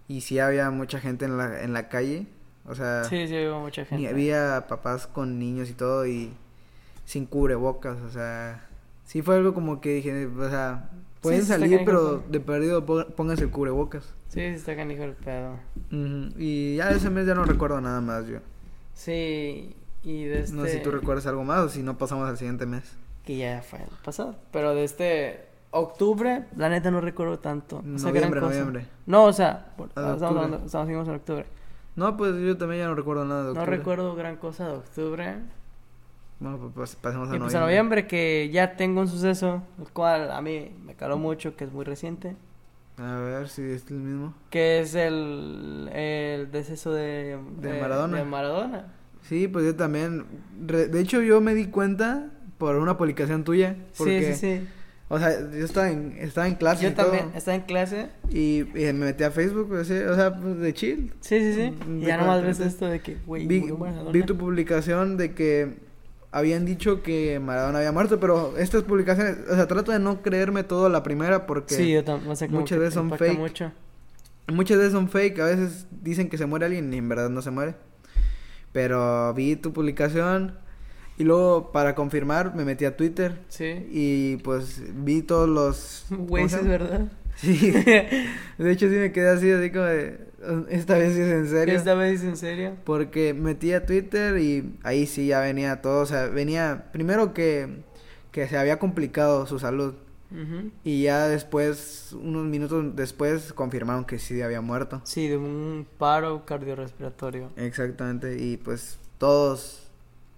y sí había mucha gente en la, en la calle. O sea, sí, sí, había mucha gente. había papás con niños y todo y sin cubrebocas, o sea, sí fue algo como que dije, o sea, pueden sí salir, pero de perdido pó- pónganse el cubrebocas. Sí, sí está canijo el pedo. Y ya ese mes ya no recuerdo nada más yo. Sí, y de este... No sé si tú recuerdas algo más o si no pasamos al siguiente mes. Que ya fue el pasado. Pero de este octubre, la neta no recuerdo tanto. O sea, Noviembre, cosa. noviembre. No, o sea, por- Ah, estamos, hablando, estamos en octubre. No, pues yo también ya no recuerdo nada de No octubre. recuerdo gran cosa de octubre. Bueno, pues, pues, pasemos a Y pues noviembre. a noviembre que ya tengo un suceso, el cual a mí me caló mucho, que es muy reciente. A ver si es el mismo. Que es el, el deceso de, De Maradona. de Maradona. Sí, pues yo también. re- de hecho, yo me di cuenta por una publicación tuya. Porque, Sí, sí, sí. O sea, yo estaba en, estaba en clase. Yo y todo, también estaba en clase. y, y me metí a Facebook, pues, o sea, pues, de chill. Sí, sí, sí. Mm, Y de ya nomás ves esto de que, güey, Vi, vi tu publicación de que habían dicho que Maradona había muerto, pero estas publicaciones, o sea, trato de no creerme todo a la primera porque Sí, yo también. O sea, muchas veces son fake. mucho. muchas veces son fake, a veces dicen que se muere alguien y en verdad no se muere. Pero vi tu publicación y luego para confirmar me metí a Twitter Sí. y pues vi todos los... Güey, ¿cómo sí se es llama? verdad. Sí, de hecho sí me quedé así, así como de... Esta vez sí es en serio. Esta vez en serio. Porque metí a Twitter y ahí sí ya venía todo, o sea, venía primero que, que se había complicado su salud Ujú. y ya después, unos minutos después, confirmaron que sí había muerto. Sí, de un paro cardiorrespiratorio. Exactamente, y pues todos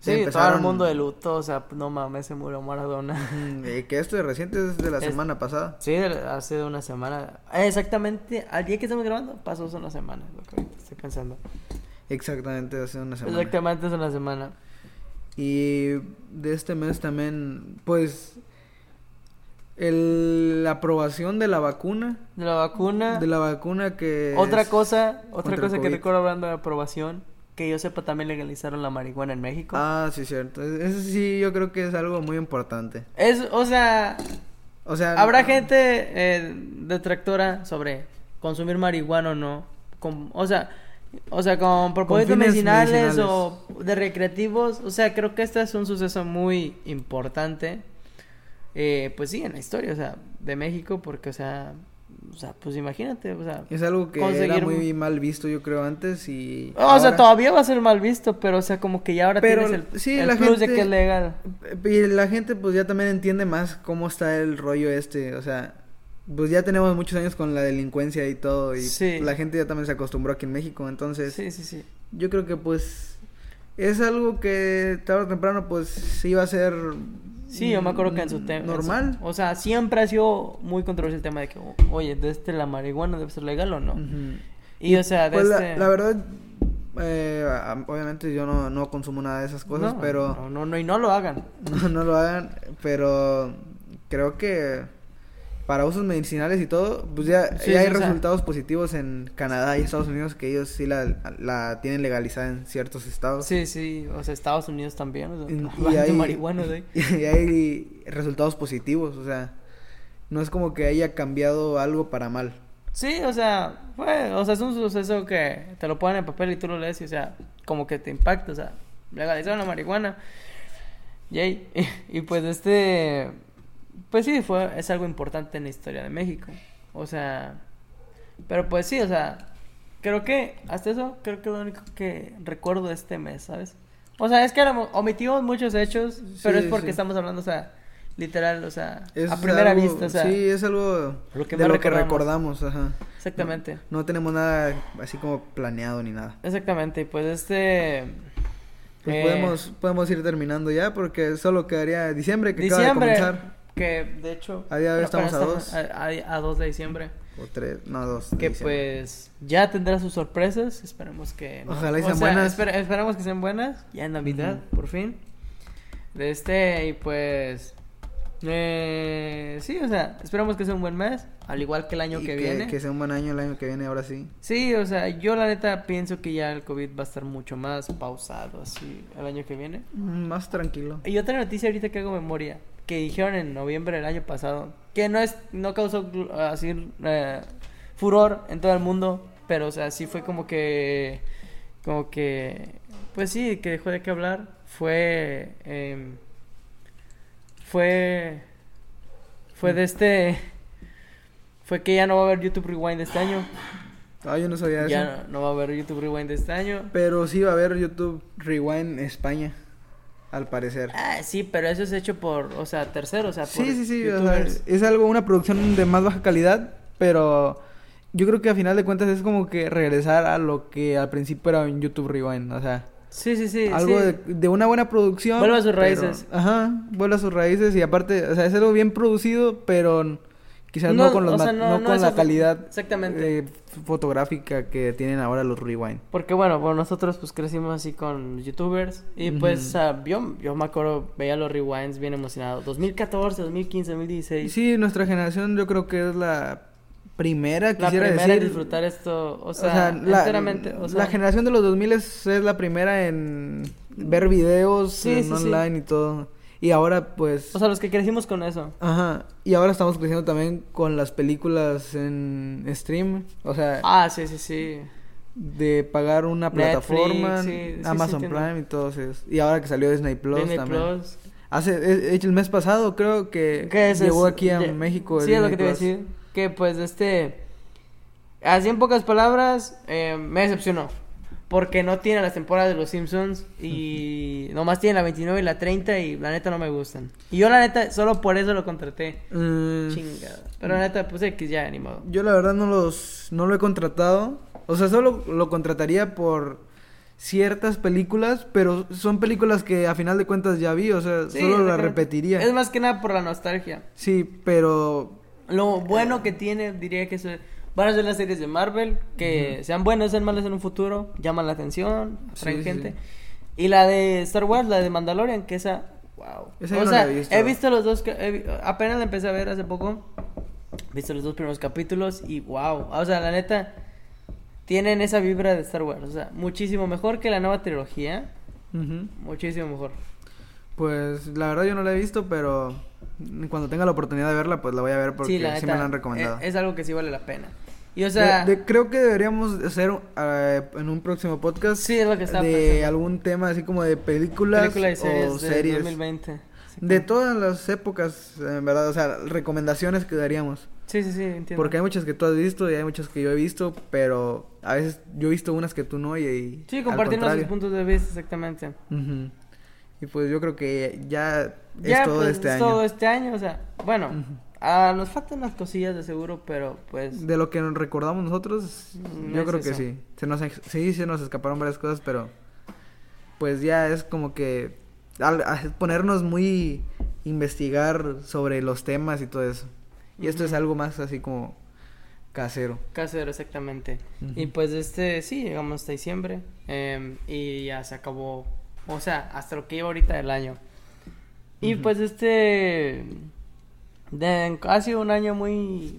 Sí, todo el mundo de luto, o sea, no mames, se murió Maradona. Y que esto de reciente es de la Es- semana pasada. Sí, hace una semana. Exactamente, al día que estamos grabando, pasó hace una semana, lo que estoy pensando. Exactamente, hace una semana. Exactamente hace una semana. Y de este mes también, pues, el, la aprobación de la vacuna. De la vacuna. De la vacuna que... Otra cosa, otra cosa que recuerdo hablando de aprobación, que yo sepa también legalizaron la marihuana en México. Ah, sí, cierto. Eso sí, yo creo que es algo muy importante. Es, o sea, O sea... habrá no- gente eh, detractora sobre consumir marihuana o no. Con- o sea, o sea, con propósitos medicinales, medicinales. o de recreativos. O sea, creo que este es un suceso muy importante. eh, pues sí, en la historia, o sea, de México, porque, o sea, o sea, pues imagínate, o sea, Es algo que era conseguir- muy mal visto, yo creo, antes y... o sea, todavía va a ser mal visto, pero, o sea, como que ya ahora Pero, tienes el, sí, el la plus de gente- que es legal. Y la gente pues ya también entiende más cómo está el rollo este, o sea, pues ya tenemos muchos años con la delincuencia y todo y Sí. la gente ya también se acostumbró aquí en México, entonces Sí, sí, sí. yo creo que pues es algo que tarde o temprano pues sí va a ser Sí, yo me acuerdo que en su tema. normal. O sea, siempre ha sido muy controversial el tema de que, oye, de este la marihuana debe ser legal o no. Y, o sea, de Pues la, este. la verdad eh, obviamente yo no, no consumo nada de esas cosas, no, pero No, no, no, y no lo hagan. no, no lo hagan, pero creo que para usos medicinales y todo, pues ya, Sí, ya sí, hay sea- resultados positivos en Canadá y Estados Unidos que ellos sí la, la tienen legalizada en ciertos estados. Sí, sí. O sea, Estados Unidos también. O sea, Y- y hay- marihuana, güey. Y hay resultados positivos, o sea, no es como que haya cambiado algo para mal. Sí, o sea, fue, o sea, es un suceso que te lo ponen en papel y tú lo lees y, o sea, como que te impacta, o sea, legalizaron la marihuana. Yay. Y, pues este, pues sí, fue, es algo importante en la historia de México. O sea, pero pues sí, o sea, creo que, hasta eso, creo que es lo único que recuerdo de este mes, ¿sabes? O sea, es que omitimos muchos hechos, pero es porque sí. estamos hablando, o sea, literal, o sea, Es a primera algo- vista, o sea, sí, es algo lo que de lo que recordamos. ajá. exactamente. No tenemos nada así como planeado ni nada. Exactamente, y pues este... Pues eh, podemos, podemos ir terminando ya porque solo quedaría diciembre que acaba de Diciembre, comenzar. Que de hecho... A día de hoy estamos a A, a 2 de diciembre. O tres, no, dos. Que diciembre. pues ya tendrá sus sorpresas, esperemos que... Ojalá y o sean sea, buenas. esper- esperemos que sean buenas, ya en Navidad, por fin. De este, y pues... Eh, sí, o sea, esperamos que sea un buen mes, al igual que el año Y que, viene. Que sea un buen año el año que viene, ahora sí. Sí, o sea, yo la neta pienso que ya el COVID va a estar mucho más pausado así el año que viene. Mm, Más tranquilo. Y otra noticia ahorita que hago memoria, que dijeron en noviembre del año pasado, que no es no causó así eh, furor en todo el mundo, pero o sea, sí fue como que como que pues sí, que dejó de qué hablar, fue em, fue. Fue de este. Fue que ya no va a haber YouTube Rewind este año. Ah, yo no sabía eso. Ya no, no va a haber YouTube Rewind este año. Pero sí va a haber YouTube Rewind España, al parecer. Ah, sí, pero eso es hecho por, o sea, terceros, o sea, por Sí, sí, sí. o sea, youtubers. es algo, una producción de más baja calidad, pero yo creo que a final de cuentas es como que regresar a lo que al principio era un YouTube Rewind. O sea, Sí, sí, sí. algo sí. de, de una buena producción. Vuelve a sus pero- raíces. ajá, vuelve a sus raíces y aparte, o sea, es algo bien producido, pero quizás no, No, con, los o ma- sea, no no- no con la calidad Exactamente. eh, fotográfica que tienen ahora los Rewind. Porque bueno, bueno, nosotros pues crecimos así con youtubers y pues Ujú. o sea, yo, yo me acuerdo, veía los rewinds bien emocionado. 2014, 2015, 2016. Sí, nuestra generación yo creo que es la primera, la quisiera primera decir. en disfrutar esto, o O sea, sea, la, enteramente, o sea, la generación de los 2000 es, es la primera en ver videos Sí, en sí, sí. online y todo. Y ahora pues... o sea, los que crecimos con eso. Ajá. Y ahora estamos creciendo también con las películas en stream. O sea, Ah, sí, sí, sí. de pagar una Netflix, plataforma, sí, sí, sí, Amazon. Prime y todo eso. Y ahora que salió Disney Plus Disney también. Plus. Hace, e- el mes pasado creo que ¿Qué es llegó aquí a México. el Sí, es lo que te iba a decir. Que pues este. Así en pocas palabras, eh, me decepcionó. Porque no tiene las temporadas de los Simpsons. Y nomás tiene la 29 y la 30. Y la neta no me gustan. Y yo la neta, solo por eso lo contraté. Mm, Chingada. Pero la neta, pues X ya, ni modo. Yo la verdad no los no lo he contratado. O sea, solo lo contrataría por ciertas películas, pero son películas que a final de cuentas ya vi, o sea, Sí, solo las exactamente. repetiría. Es más que nada por la nostalgia. Sí, pero Lo bueno que tiene, diría que es- van a ser las series de Marvel, que sean buenas, sean malas en un futuro, llaman la atención, Sí, sí, gente. sí. Y la de Star Wars, la de Mandalorian, que esa, wow. Esa o no sea, visto. he visto los dos, he apenas la empecé a ver hace poco, he visto los dos primeros capítulos y wow. O sea, la neta, tienen esa vibra de Star Wars, o sea, muchísimo mejor que la nueva trilogía, muchísimo mejor. pues la verdad yo no la he visto, pero cuando tenga la oportunidad de verla, pues la voy a ver porque sí, me la han recomendado. Es, es algo que sí vale la pena. Y o sea, De- de- creo que deberíamos hacer eh, en un próximo podcast sí es lo que estaba de pensando. algún tema así como de películas, Película y series o de series 2020. Sí, de todas las épocas, en verdad, o sea, recomendaciones que daríamos. Sí, sí, sí, entiendo. Porque hay muchas que tú has visto y hay muchas que yo he visto, pero a veces yo he visto unas que tú no y, y Sí, compartir nuestros puntos de vista, exactamente. Y pues yo creo que ya, Ya, es todo pues, este es año. todo este año, o sea, bueno. Ah, nos faltan unas cosillas de seguro, pero pues... De lo que nos recordamos nosotros, Mm, yo es creo que sí. Se nos, sí, se nos escaparon varias cosas, pero pues ya es como que al, al ponernos muy investigar sobre los temas y todo eso. Y esto es algo más así como casero. Casero, exactamente. Y pues este, sí, llegamos hasta diciembre em, y ya se acabó, o sea, hasta lo que lleva ahorita el año. Y pues este, de, ha sido un año muy,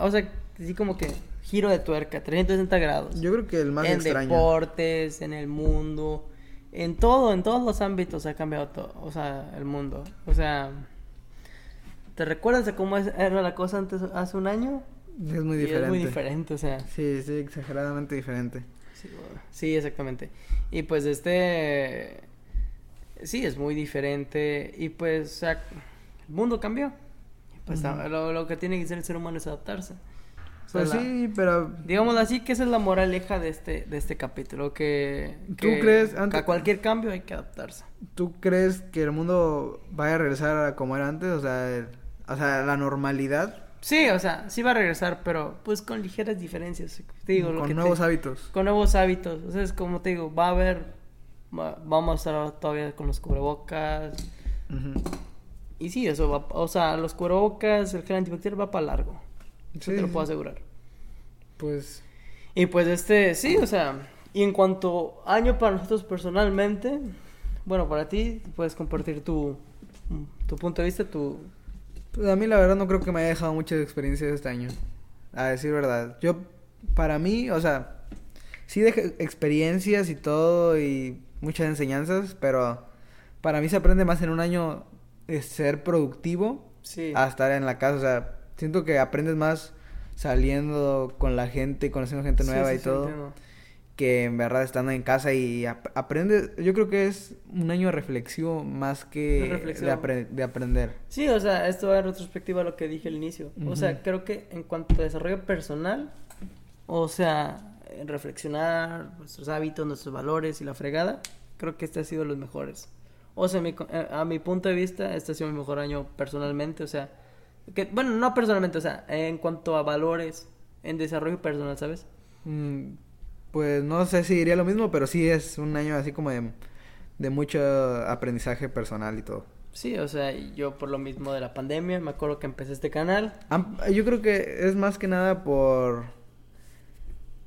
o sea, así como que giro de tuerca, 360 grados. Yo creo que el más en extraño. deportes, en el mundo, en todo, en todos los ámbitos ha cambiado todo, o sea, el mundo. O sea, ¿te recuerdas de cómo era la cosa antes, hace un año? Es muy Y diferente. es muy diferente, o sea. Sí, sí, exageradamente diferente. Sí, bueno, sí, exactamente. Y pues este, sí, es muy diferente y pues, o sea, el mundo cambió. Pues lo, lo que tiene que hacer el ser humano es adaptarse. O sea, Pues la- sí, pero Digámoslo así, que esa es la moraleja de este, de este capítulo, que, ¿Tú que crees a antes- cualquier cambio hay que adaptarse. ¿tú crees que el mundo vaya a regresar a como era antes? O sea, el- o sea, la normalidad Sí, o sea, sí va a regresar, pero pues con ligeras diferencias. Te digo, lo con que te- nuevos hábitos. con nuevos hábitos. O sea, es como te digo, va a haber, va- vamos a estar todavía con los cubrebocas. Ujú. Y sí, eso va, o sea, los cubrebocas, el gel antibacterial va para largo. Eso Sí, te lo puedo asegurar. Pues Y pues este, sí, o sea, y en cuanto año para nosotros personalmente, bueno, para ti, puedes compartir tu, tu punto de vista, tu... Pues a mí la verdad no creo que me haya dejado muchas experiencias este año. A decir verdad. Yo, para mí, o sea, sí dejé experiencias y todo y muchas enseñanzas, pero para mí se aprende más en un año ser productivo Sí. a estar en la casa. O sea, siento que aprendes más saliendo con la gente, conociendo gente nueva sí, y todo. entiendo. que en verdad estando en casa y ap- aprende, yo creo que es un año reflexivo más que De apre- aprender. Sí, o sea, esto va en retrospectiva a lo que dije al inicio. O sea, creo que en cuanto a desarrollo personal, o sea, en reflexionar nuestros hábitos, nuestros valores y la fregada, creo que este ha sido los mejores. O sea, mi eh, a mi punto de vista, este ha sido mi mejor año personalmente, o sea, que, bueno, no personalmente, o sea, en cuanto a valores, en desarrollo personal, ¿sabes? Mm, Pues no sé si diría lo mismo, pero sí es un año así como de, de mucho aprendizaje personal y todo. Sí, o sea, yo por lo mismo de la pandemia, me acuerdo que empecé este canal. Yo creo que es más que nada por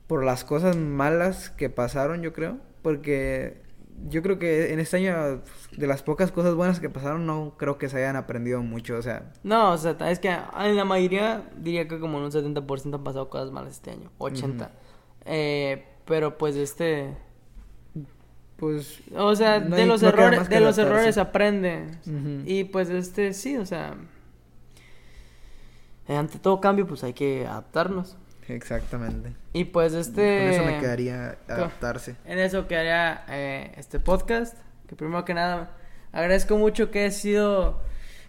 por las cosas malas que pasaron, yo creo, porque yo creo que en este año de las pocas cosas buenas que pasaron no creo que se hayan aprendido mucho, o sea, No, o sea, es que en la mayoría diría que como en un 70% han pasado cosas malas este año, 80. Eh, pero pues este, pues o sea, No de los no errores, de los errores aprende. Y pues este sí, o sea, eh, ante todo cambio pues hay que adaptarnos. Exactamente. Y pues este Con eso me quedaría adaptarse. En eso quedaría eh, este podcast. Que primero que nada agradezco mucho que he sido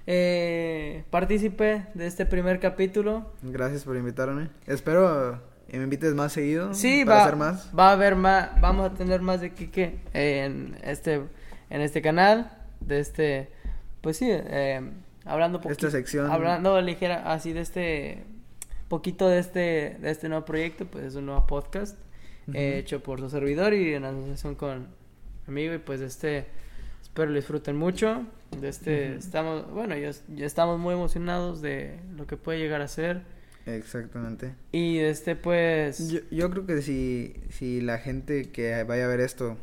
eh, partícipe de este primer capítulo. Gracias por invitarme. Espero que me invites más seguido Sí, para va, hacer más. va a haber más, vamos a tener más de Kike en este, en este canal, de este, pues sí, eh, hablando poqui- Esta sección. hablando ligera, así de este, poquito de este, de este nuevo proyecto, pues es un nuevo podcast eh, hecho por su servidor y en asociación con mi amigo y pues este, espero lo disfruten mucho, de este, estamos, bueno, ya, ya estamos muy emocionados de lo que puede llegar a ser. Exactamente. y este, pues... Yo, yo creo que si, si la gente que vaya a ver esto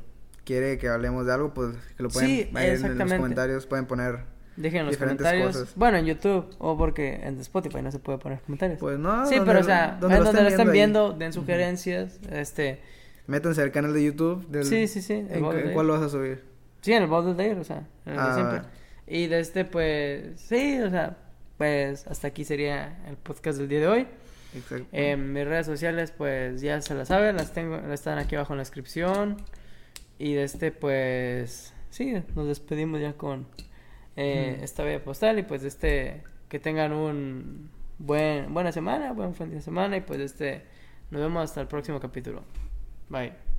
quiere que hablemos de algo, pues que lo pueden Sí, en- los comentarios, pueden poner, Dejen en los comentarios. cosas. Bueno, en YouTube o porque en Spotify no se puede poner comentarios. pues no, sí, pero o sea, donde en lo donde lo están viendo, den sugerencias, este, Métanse al canal de YouTube. Del, Sí, sí, sí, ¿En, Day. cuál lo vas a subir? sí, en el Bold Day, o sea, en el de Ah, siempre. Y de este, pues, sí, o sea, pues hasta aquí sería el podcast del día de hoy. Exacto. En mis redes sociales, pues ya se las saben, las tengo, están aquí abajo en la descripción. Y de este, pues, sí, nos despedimos ya con eh, Ujú. esta bella postal. Y pues este, que tengan un buen, buena semana, buen fin de semana. Y pues este, nos vemos hasta el próximo capítulo. Bye.